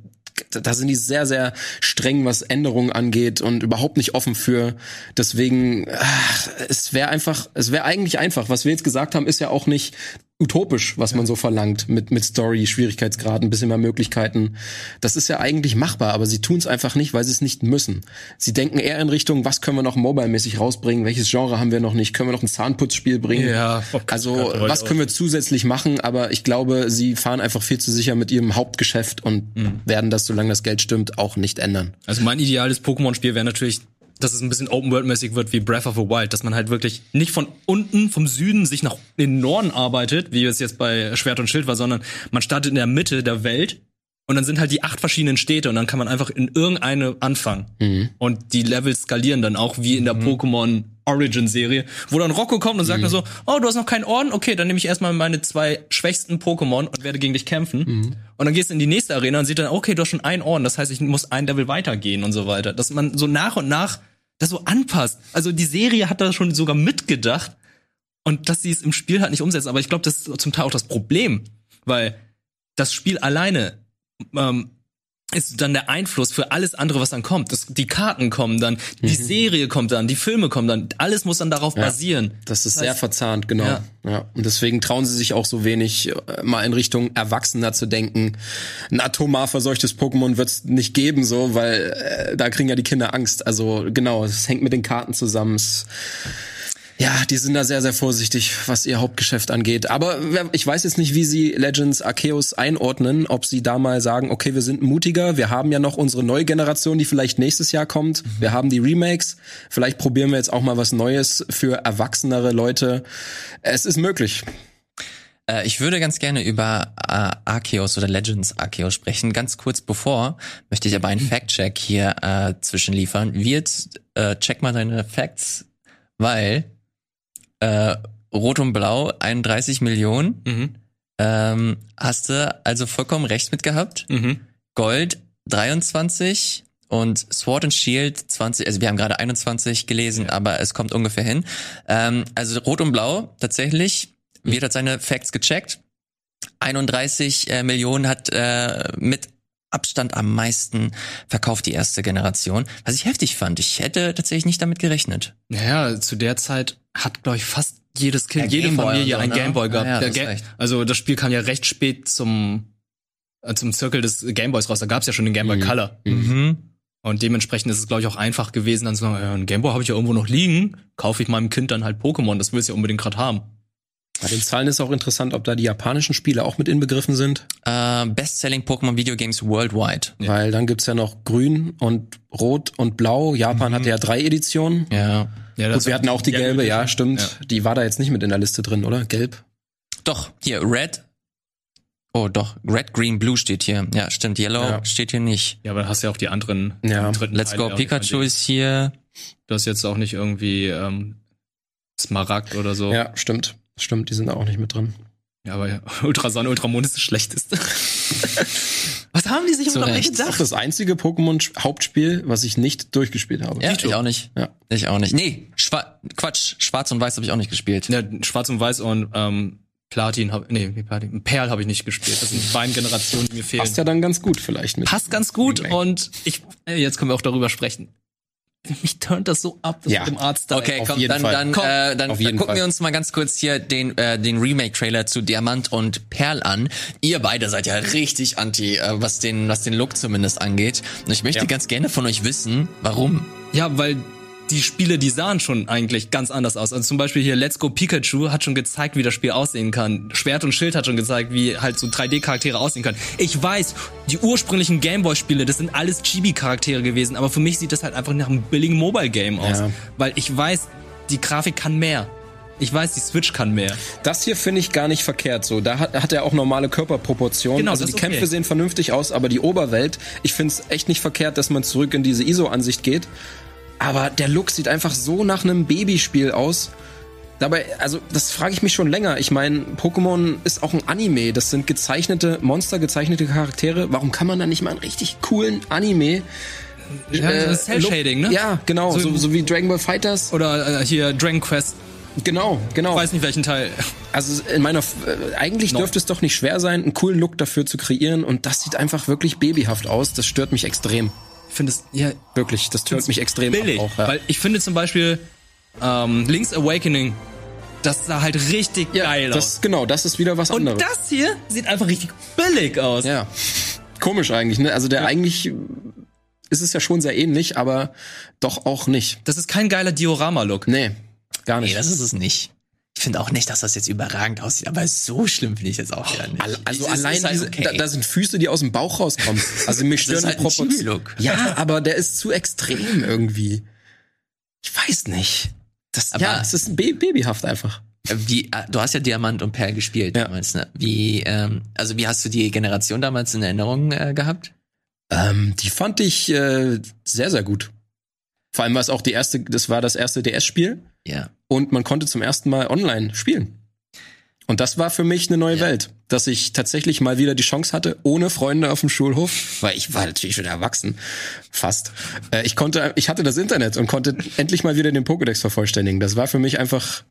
da sind die sehr, sehr streng, was Änderungen angeht und überhaupt nicht offen für. Deswegen, ach, es wäre einfach, es wäre eigentlich einfach. Was wir jetzt gesagt haben, ist ja auch nicht utopisch, was man so verlangt mit mit Story, Schwierigkeitsgrad, ein bisschen mehr Möglichkeiten. Das ist ja eigentlich machbar, aber sie tun es einfach nicht, weil sie es nicht müssen. Sie denken eher in Richtung, was können wir noch mobile-mäßig rausbringen? Welches Genre haben wir noch nicht? Können wir noch ein Zahnputzspiel bringen? Ja, Also, was können wir zusätzlich machen? Aber ich glaube, sie fahren einfach viel zu sicher mit ihrem Hauptgeschäft und werden das, solange das Geld stimmt, auch nicht ändern. Also mein ideales Pokémon-Spiel wäre natürlich dass es ein bisschen Open-World-mäßig wird wie Breath of the Wild, dass man halt wirklich nicht von unten, vom Süden sich nach den Norden arbeitet, wie es jetzt bei Schwert und Schild war, sondern man startet in der Mitte der Welt und dann sind halt die acht verschiedenen Städte und dann kann man einfach in irgendeine anfangen. Mhm. Und die Level skalieren dann auch wie in der Pokémon Origin Serie, wo dann Rocco kommt und sagt Mhm. mir so, oh, du hast noch keinen Orden? Okay, dann nehme ich erstmal meine zwei schwächsten Pokémon und werde gegen dich kämpfen. Mhm. Und dann gehst du in die nächste Arena und sieht dann, okay, du hast schon einen Orden, das heißt, ich muss ein Level weitergehen und so weiter. Dass man so nach und nach das so anpasst. Also die Serie hat da schon sogar mitgedacht und dass sie es im Spiel halt nicht umsetzen. Aber ich glaube, das ist zum Teil auch das Problem, weil das Spiel alleine ähm, ist dann der Einfluss für alles andere, was dann kommt. Das, die Karten kommen dann, die Serie kommt dann, die Filme kommen dann. Alles muss dann darauf basieren. Das ist Das sehr heißt- verzahnt, genau. Ja. Ja. Und deswegen trauen sie sich auch so wenig, äh, mal in Richtung Erwachsener zu denken. Ein atomar verseuchtes Pokémon wird's nicht geben, so, weil äh, da kriegen ja die Kinder Angst. Also genau, es hängt mit den Karten zusammen. Es, ja, die sind da sehr, sehr vorsichtig, was ihr Hauptgeschäft angeht. Aber ich weiß jetzt nicht, wie sie Legends Arceus einordnen, ob sie da mal sagen, okay, wir sind mutiger, wir haben ja noch unsere neue Generation, die vielleicht nächstes Jahr kommt. Wir haben die Remakes. Vielleicht probieren wir jetzt auch mal was Neues für erwachsenere Leute. Es ist möglich. Äh, ich würde ganz gerne über äh, Arceus oder Legends Arceus sprechen. Ganz kurz bevor möchte ich aber einen Fact-Check hier äh, zwischenliefern. Wird, äh, check mal deine Facts, weil äh, Rot und Blau 31 Millionen. Mhm. Ähm, hast du also vollkommen recht mit gehabt. Mhm. Gold 23 und Sword and Shield 20, also wir haben gerade 21 gelesen, aber es kommt ungefähr hin. Ähm, also Rot und Blau tatsächlich, wird hat seine Facts gecheckt. 31 äh, Millionen hat äh, mit Abstand am meisten verkauft die erste Generation, was ich heftig fand. Ich hätte tatsächlich nicht damit gerechnet. Naja, zu der Zeit hat, glaube ich, fast jedes Kind, Ein jede Gameboy Familie so, ein ne? Gameboy gehabt. Ja, ja, Ga- also das Spiel kam ja recht spät zum, äh, zum Circle des Gameboys raus. Da gab's ja schon den Gameboy Color. Mhm. Und dementsprechend ist es, glaube ich, auch einfach gewesen, dann zu sagen, ja, ein Gameboy habe ich ja irgendwo noch liegen, kaufe ich meinem Kind dann halt Pokémon, das will es ja unbedingt gerade haben. Bei den Zahlen ist auch interessant, ob da die japanischen Spiele auch mit inbegriffen sind. Äh, Best-selling Pokémon Video Games worldwide. Weil dann gibt's ja noch Grün und Rot und Blau. Japan hatte ja drei Editionen. Ja. Ja, Gut, wir hatten auch die gelbe, ja, Ja. stimmt. Die war da jetzt nicht mit in der Liste drin, oder? Gelb. Doch, hier, Red. Oh, doch, Red, Green, Blue steht hier. Ja, stimmt. Yellow Ja. steht hier nicht. Ja, aber da hast du ja auch die anderen Ja. die dritten Let's Teile Go Pikachu ist hier. Du hast jetzt auch nicht irgendwie ähm, Smaragd oder so. Ja, stimmt. Stimmt, die sind da auch nicht mit drin. Ja, aber ja, Ultrason, Ultramond ist das Schlechteste. Was haben die sich Zu dabei Recht. Das ist auch gedacht? das einzige Pokémon-Hauptspiel, was ich nicht durchgespielt habe. Ja, ich auch nicht. Ja. Ich auch nicht. Nee, Schwa Quatsch, Schwarz und Weiß habe ich auch nicht gespielt. Ja, Schwarz und Weiß und ähm, Platin hab, nee, wie Platin, Perl habe ich nicht gespielt. Das sind die beiden Generationen, die mir fehlen. Passt ja dann ganz gut vielleicht mit. Passt ganz gut und ich, äh, jetzt können wir auch darüber sprechen. Mich turnt das so ab, das Ja. mit dem Arzt. Okay, Auf komm, jeden dann, Fall. dann, Komm, äh, dann, auf dann jeden gucken Fall. wir uns mal ganz kurz hier den, äh, den Remake-Trailer zu Diamant und Perl an. Ihr beide seid ja richtig anti, äh, was den, was den Look zumindest angeht. Und ich möchte Ja. ganz gerne von euch wissen, warum. Ja, weil die Spiele, die sahen schon eigentlich ganz anders aus. Also zum Beispiel hier Let's Go Pikachu hat schon gezeigt, wie das Spiel aussehen kann. Schwert und Schild hat schon gezeigt, wie halt so 3D-Charaktere aussehen können. Ich weiß, die ursprünglichen Gameboy-Spiele, das sind alles Chibi-Charaktere gewesen, aber für mich sieht das halt einfach nach einem billigen Mobile-Game aus. Ja. Weil ich weiß, die Grafik kann mehr. Ich weiß, die Switch kann mehr. Das hier finde ich gar nicht verkehrt so. Da hat, hat er auch normale Körperproportionen. Genau, also die okay. Kämpfe sehen vernünftig aus, aber die Oberwelt, ich finde es echt nicht verkehrt, dass man zurück in diese ISO-Ansicht geht. Aber der Look sieht einfach so nach einem Babyspiel aus. Dabei, also das frage ich mich schon länger. Ich meine, Pokémon ist auch ein Anime. Das sind gezeichnete Monster, gezeichnete Charaktere. Warum kann man da nicht mal einen richtig coolen Anime? Ja, äh, das ist Cell-Shading, ne? Ja, genau. So- So, so wie Dragon Ball Fighters. Oder äh, hier Dragon Quest, Genau, genau. weiß nicht welchen Teil. Also in meiner äh, eigentlich Neun. dürfte es doch nicht schwer sein, einen coolen Look dafür zu kreieren und das sieht einfach wirklich babyhaft aus. Das stört mich extrem. Ich finde es, ja, Wirklich, das stört mich extrem billig. auch. Ja. Weil ich finde zum Beispiel ähm, Link's Awakening, das sah halt richtig geil aus. das genau, das ist wieder was Und anderes. das hier sieht einfach richtig billig aus. ja. Komisch eigentlich, ne? Also der eigentlich ist es ja schon sehr ähnlich, aber doch auch nicht. Das ist kein geiler Diorama-Look. Nee, gar Nee, nicht. das ist es nicht. Ich finde auch nicht, dass das jetzt überragend aussieht, aber so schlimm finde ich jetzt auch wieder nicht. Al- Also ist allein halt diese, okay. da, da sind Füße, die aus dem Bauch rauskommen. Also ist stören halt die ein Proportionen. Ja, aber der ist zu extrem irgendwie. Ich weiß nicht. Das, Aber- ja, es ist ein babyhaft einfach. Wie, äh, du hast ja Diamant und Perl gespielt Ja. damals, ne? Wie, ähm, also wie hast du die Generation damals in Erinnerung äh, gehabt? Ähm, die fand ich äh, sehr, sehr gut. Vor allem war es auch die erste, das war das erste DS-Spiel Ja. und man konnte zum ersten Mal online spielen. Und das war für mich eine neue Ja. Welt, dass ich tatsächlich mal wieder die Chance hatte, ohne Freunde auf dem Schulhof, weil ich war natürlich schon erwachsen, fast. Äh, ich konnte, ich hatte das Internet und konnte endlich mal wieder den Pokédex vervollständigen. Das war für mich einfach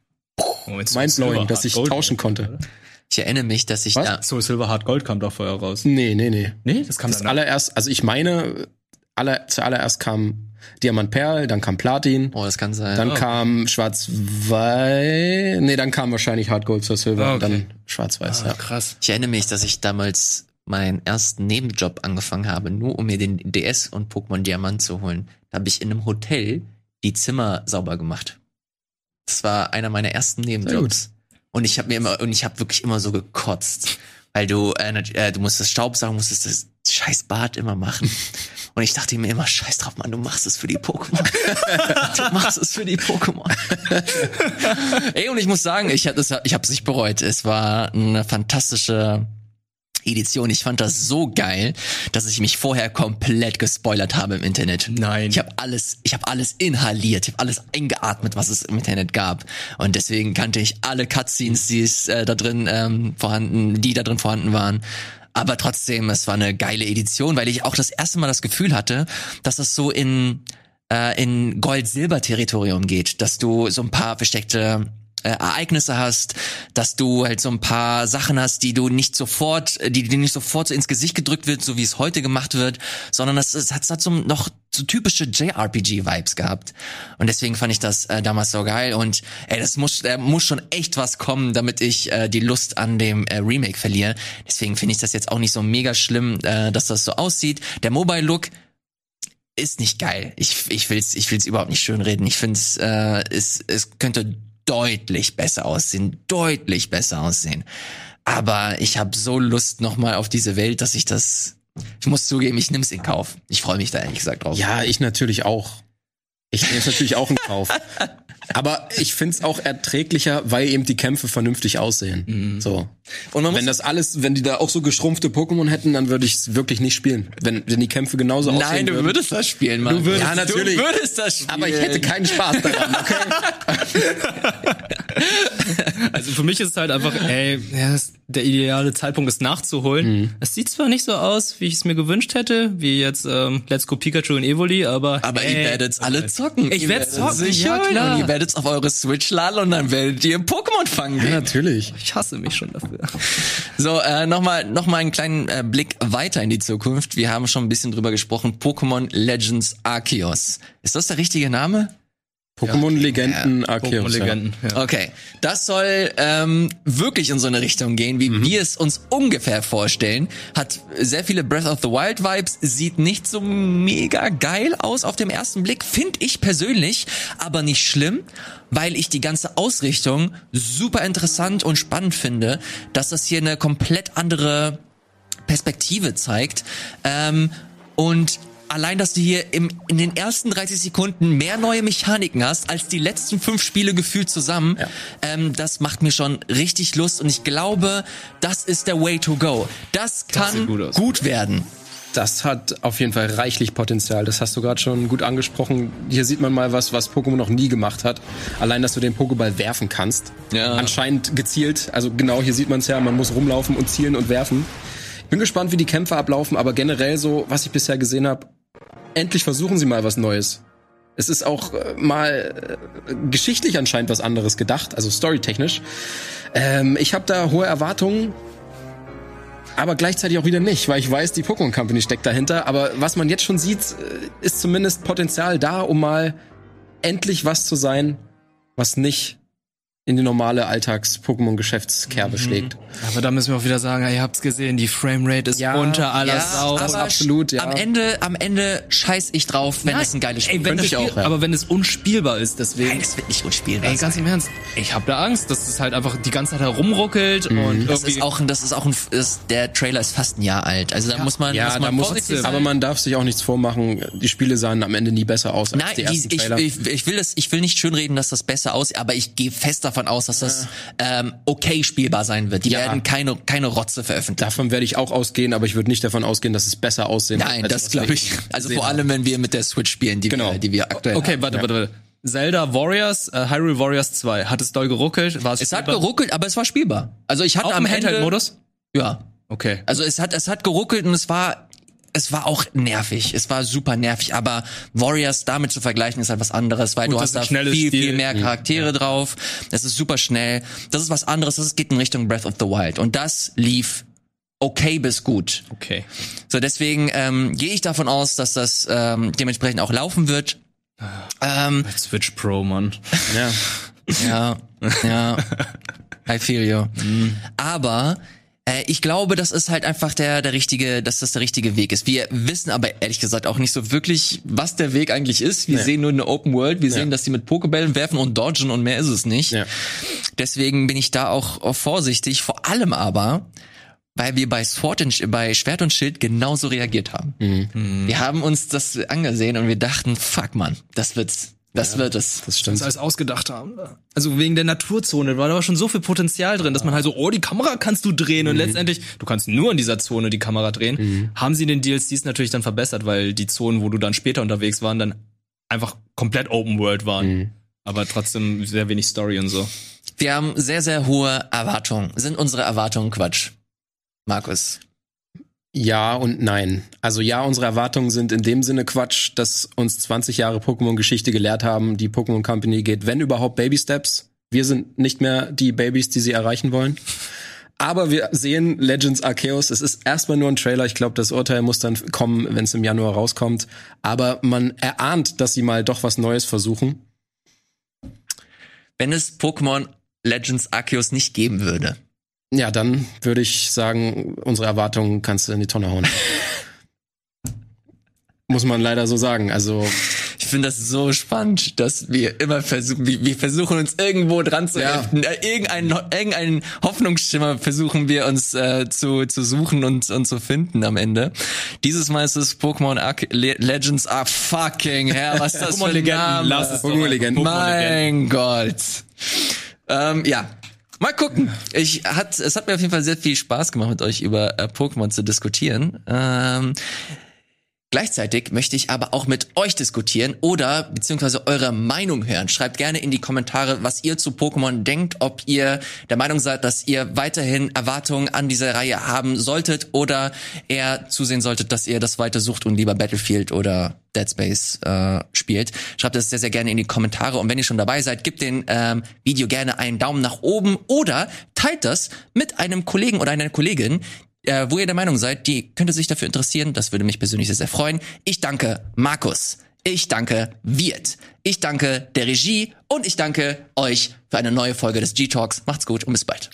mindblowing, dass ich Gold tauschen konnte. Ich erinnere mich, dass ich Was? da. Soul Silver Hard Gold kam doch vorher raus. Nee, nee, nee. Nee, das kam Das allererst, also ich meine, aller, zuallererst kam Diamant Perl, dann kam Platin, Oh, das kann sein. dann Oh. kam Schwarz-Weiß, nee, dann kam wahrscheinlich Hard Gold zur Silver und okay. dann Schwarz-Weiß, Ah, ja. krass. Ich erinnere mich, dass ich damals meinen ersten Nebenjob angefangen habe, nur um mir den DS und Pokémon Diamant zu holen. Da habe ich in einem Hotel die Zimmer sauber gemacht. Das war einer meiner ersten Nebenjobs. Und ich habe mir immer und ich habe wirklich immer so gekotzt, weil du äh, äh, du musstest Staubsaugen, musstest das scheiß Bad immer machen. Und ich dachte mir immer, scheiß drauf, Mann, du machst es für die Pokémon. du machst es für die Pokémon. Ey, und ich muss sagen, ich habe ich habe es nicht bereut. Es war eine fantastische Edition. Ich fand das so geil, dass ich mich vorher komplett gespoilert habe im Internet. Nein. Ich habe alles, ich habe alles inhaliert, ich habe alles eingeatmet, was es im Internet gab. Und deswegen kannte ich alle Cutscenes, die es äh, da drin ähm, vorhanden, die da drin vorhanden waren. Aber trotzdem, es war eine geile Edition, weil ich auch das erste Mal das Gefühl hatte, dass es so in äh, in Gold-Silber-Territorium geht, dass du so ein paar versteckte äh, Ereignisse hast, dass du halt so ein paar Sachen hast, die du nicht sofort, äh, die dir nicht sofort so ins Gesicht gedrückt wird, so wie es heute gemacht wird, sondern das, es hat, so noch so typische JRPG-Vibes gehabt. Und deswegen fand ich das äh, damals so geil. Und ey, das muss, da muss schon echt was kommen, damit ich äh, die Lust an dem äh, Remake verliere. Deswegen finde ich das jetzt auch nicht so mega schlimm, äh, dass das so aussieht. Der Mobile-Look ist nicht geil. Ich, ich will's, ich will's überhaupt nicht schönreden. Ich finde äh, es, es könnte deutlich besser aussehen, deutlich besser aussehen. Aber ich habe so Lust nochmal auf diese Welt, dass ich das. Ich muss zugeben, ich nimm's in Kauf. Ich freue mich da ehrlich gesagt drauf. Ja, ich natürlich auch. Ich nehme es natürlich auch in Kauf. Aber ich find's auch erträglicher, weil eben die Kämpfe vernünftig aussehen. So. Und Wenn das alles, wenn die da auch so geschrumpfte Pokémon hätten, dann würde ich es wirklich nicht spielen. Wenn, wenn die Kämpfe genauso aussehen Nein, du würden. würdest das spielen, Mann. Du würdest- ja, natürlich. Du würdest das spielen. Aber ich hätte keinen Spaß daran, okay? Also für mich ist es halt einfach, ey, der ideale Zeitpunkt ist nachzuholen. Es sieht zwar nicht so aus, wie ich es mir gewünscht hätte, wie jetzt ähm, Let's Go Pikachu und Evoli, aber Aber ey, ihr werdet's alle zocken. Ich werd's zocken, sicher, ja, klar. Ihr werdet's auf eure Switch laden und dann werdet ihr Pokémon fangen gehen. natürlich. ich hasse mich schon dafür. So, äh, nochmal noch mal einen kleinen äh, Blick weiter in die Zukunft. Wir haben schon ein bisschen drüber gesprochen. Pokémon Legends Arceus. Ist das der richtige Name? Pokémon Legenden Arceus. Pokémon-Legenden, ja. Okay, das soll ähm, wirklich in so eine Richtung gehen, wie wir es uns ungefähr vorstellen. Hat sehr viele Breath of the Wild Vibes, sieht nicht so mega geil aus auf dem ersten Blick, finde ich persönlich, aber nicht schlimm, weil ich die ganze Ausrichtung super interessant und spannend finde, dass das hier eine komplett andere Perspektive zeigt. Ähm, und allein, dass du hier im, in den ersten 30 Sekunden mehr neue Mechaniken hast, als die letzten fünf Spiele gefühlt zusammen, ähm, das macht mir schon richtig Lust. Und ich glaube, das ist der Way to go. Das kann sieht gut gut werden. Das hat auf jeden Fall reichlich Potenzial. Das hast du gerade schon gut angesprochen. Hier sieht man mal was, was Pokémon noch nie gemacht hat. Allein, dass du den Pokéball werfen kannst. Ja. Anscheinend gezielt. Also genau, hier sieht man es ja. Man muss rumlaufen und zielen und werfen. Ich bin gespannt, wie die Kämpfe ablaufen, aber generell so, was ich bisher gesehen habe, endlich versuchen sie mal was Neues. Es ist auch äh, mal äh, geschichtlich anscheinend was anderes gedacht, also storytechnisch. Ähm, ich habe da hohe Erwartungen, aber gleichzeitig auch wieder nicht, weil ich weiß, die Pokémon Company steckt dahinter. Aber was man jetzt schon sieht, äh, ist zumindest Potenzial da, um mal endlich was zu sein, was nicht in die normale Alltags-Pokémon-Geschäftskerbe schlägt. Aber da müssen wir auch wieder sagen, ihr habt's gesehen, die Framerate ist Ja, unter aller Ja, Sau. aber absolut, ja. Am Ende, am Ende scheiß ich drauf, wenn es ein geiles Spiel Ey, wenn Könnte das ich auch, ja. Aber wenn es unspielbar ist, deswegen. Nein, es wird nicht unspielbar. Ey, ganz im Ernst, ich hab da Angst, dass es halt einfach die ganze Zeit herumruckelt Mhm. und das ist auch ein, das ist auch ein, ist, der Trailer ist fast ein Jahr alt. Also da muss man, Ja, muss da man muss, vorsichtig sein. aber man darf sich auch nichts vormachen. Die Spiele sahen am Ende nie besser aus als Nein, die die, ersten ich, Trailer. ich, ich will das, ich will nicht schönreden, dass das besser aussieht, aber ich gehe fest davon aus, dass das ähm, okay spielbar sein wird. Die Ja. werden keine keine Rotze veröffentlichen. Davon werde ich auch ausgehen, aber ich würde nicht davon ausgehen, dass es besser aussehen wird, Nein, als das glaube ich. Also vor allem, wenn wir mit der Switch spielen, die Genau. wir, die wir aktuell Okay, haben. warte, warte, warte. Zelda Warriors, äh, Hyrule Warriors 2. Hat es doll geruckelt? War es Es hat geruckelt, aber es war spielbar. Also ich hatte Auch am im Handheld-Modus? Ja. Okay. Also es hat es hat geruckelt und es war es war auch nervig. Es war super nervig, aber Warriors damit zu vergleichen ist halt was anderes, weil Gut, du hast da viel, Spiel. viel mehr Mhm. Charaktere drauf. Das ist super schnell. Das ist was anderes. Das geht in Richtung Breath of the Wild. Und das lief okay bis gut. Okay. So, deswegen ähm, gehe ich davon aus, dass das ähm, dementsprechend auch laufen wird. Ähm, Switch Pro, Mann. Ja. ja, ja. I feel you. Aber äh, ich glaube, das ist halt einfach der, der richtige, dass das der richtige Weg ist. Wir wissen aber ehrlich gesagt auch nicht so wirklich, was der Weg eigentlich ist. Wir sehen nur eine Open World, wir sehen, dass die mit Pokebällen werfen und dodgen und mehr ist es nicht. Ja. Deswegen bin ich da auch, vorsichtig. Vor allem aber, weil wir bei Sword und, bei Schwert und Schild genauso reagiert haben. Wir haben uns das angesehen und wir dachten, fuck man, das wird's. Das wird es. Das Das stimmt. alles ausgedacht haben. Also wegen der Naturzone war da war schon so viel Potenzial drin, dass man halt so, oh, die Kamera kannst du drehen und letztendlich, du kannst nur in dieser Zone die Kamera drehen. Haben sie den DLCs natürlich dann verbessert, weil die Zonen, wo du dann später unterwegs waren, dann einfach komplett Open World waren. Aber trotzdem sehr wenig Story und so. Wir haben sehr, sehr hohe Erwartungen. Sind unsere Erwartungen Quatsch? Markus. Ja und nein. Also ja, unsere Erwartungen sind in dem Sinne Quatsch, dass uns 20 Jahre Pokémon-Geschichte gelehrt haben, die Pokémon Company geht, wenn überhaupt, Baby Steps. Wir sind nicht mehr die Babys, die sie erreichen wollen. Aber wir sehen Legends Arceus. Es ist erstmal nur ein Trailer. Ich glaube, das Urteil muss dann kommen, wenn es im Januar rauskommt. Aber man erahnt, dass sie mal doch was Neues versuchen. Wenn es Pokémon Legends Arceus nicht geben würde, Ja, dann würde ich sagen, unsere Erwartungen kannst du in die Tonne hauen. Muss man leider so sagen. Also ich finde das so spannend, dass wir immer versuchen, wir, wir versuchen uns irgendwo dran zu Ja. heften. Äh, Irgendeinen, irgendeinen Hoffnungsschimmer versuchen wir uns äh, zu, zu suchen und, und zu finden am Ende. Dieses Mal ist es Pokémon Arce Le Legends are fucking hell. Was ist das für ein Pokémon-Legenden, Name? lass es doch Pokémon-Legenden. einfach. Mein Gott. Ähm, ja. Mal gucken. Ich hat, es hat mir auf jeden Fall sehr viel Spaß gemacht, mit euch über äh, Pokémon zu diskutieren. Ähm, Gleichzeitig möchte ich aber auch mit euch diskutieren oder beziehungsweise eure Meinung hören. Schreibt gerne in die Kommentare, was ihr zu Pokémon denkt, ob ihr der Meinung seid, dass ihr weiterhin Erwartungen an diese Reihe haben solltet oder eher zusehen solltet, dass ihr das weiter sucht und lieber Battlefield oder Dead Space äh, spielt. Schreibt das sehr, sehr gerne in die Kommentare und wenn ihr schon dabei seid, gebt dem ähm, Video gerne einen Daumen nach oben oder teilt das mit einem Kollegen oder einer Kollegin, äh, wo ihr der Meinung seid, die könnte sich dafür interessieren. Das würde mich persönlich sehr, sehr freuen. Ich danke Markus. Ich danke Wirt. Ich danke der Regie und ich danke euch für eine neue Folge des G-Talks. Macht's gut und bis bald.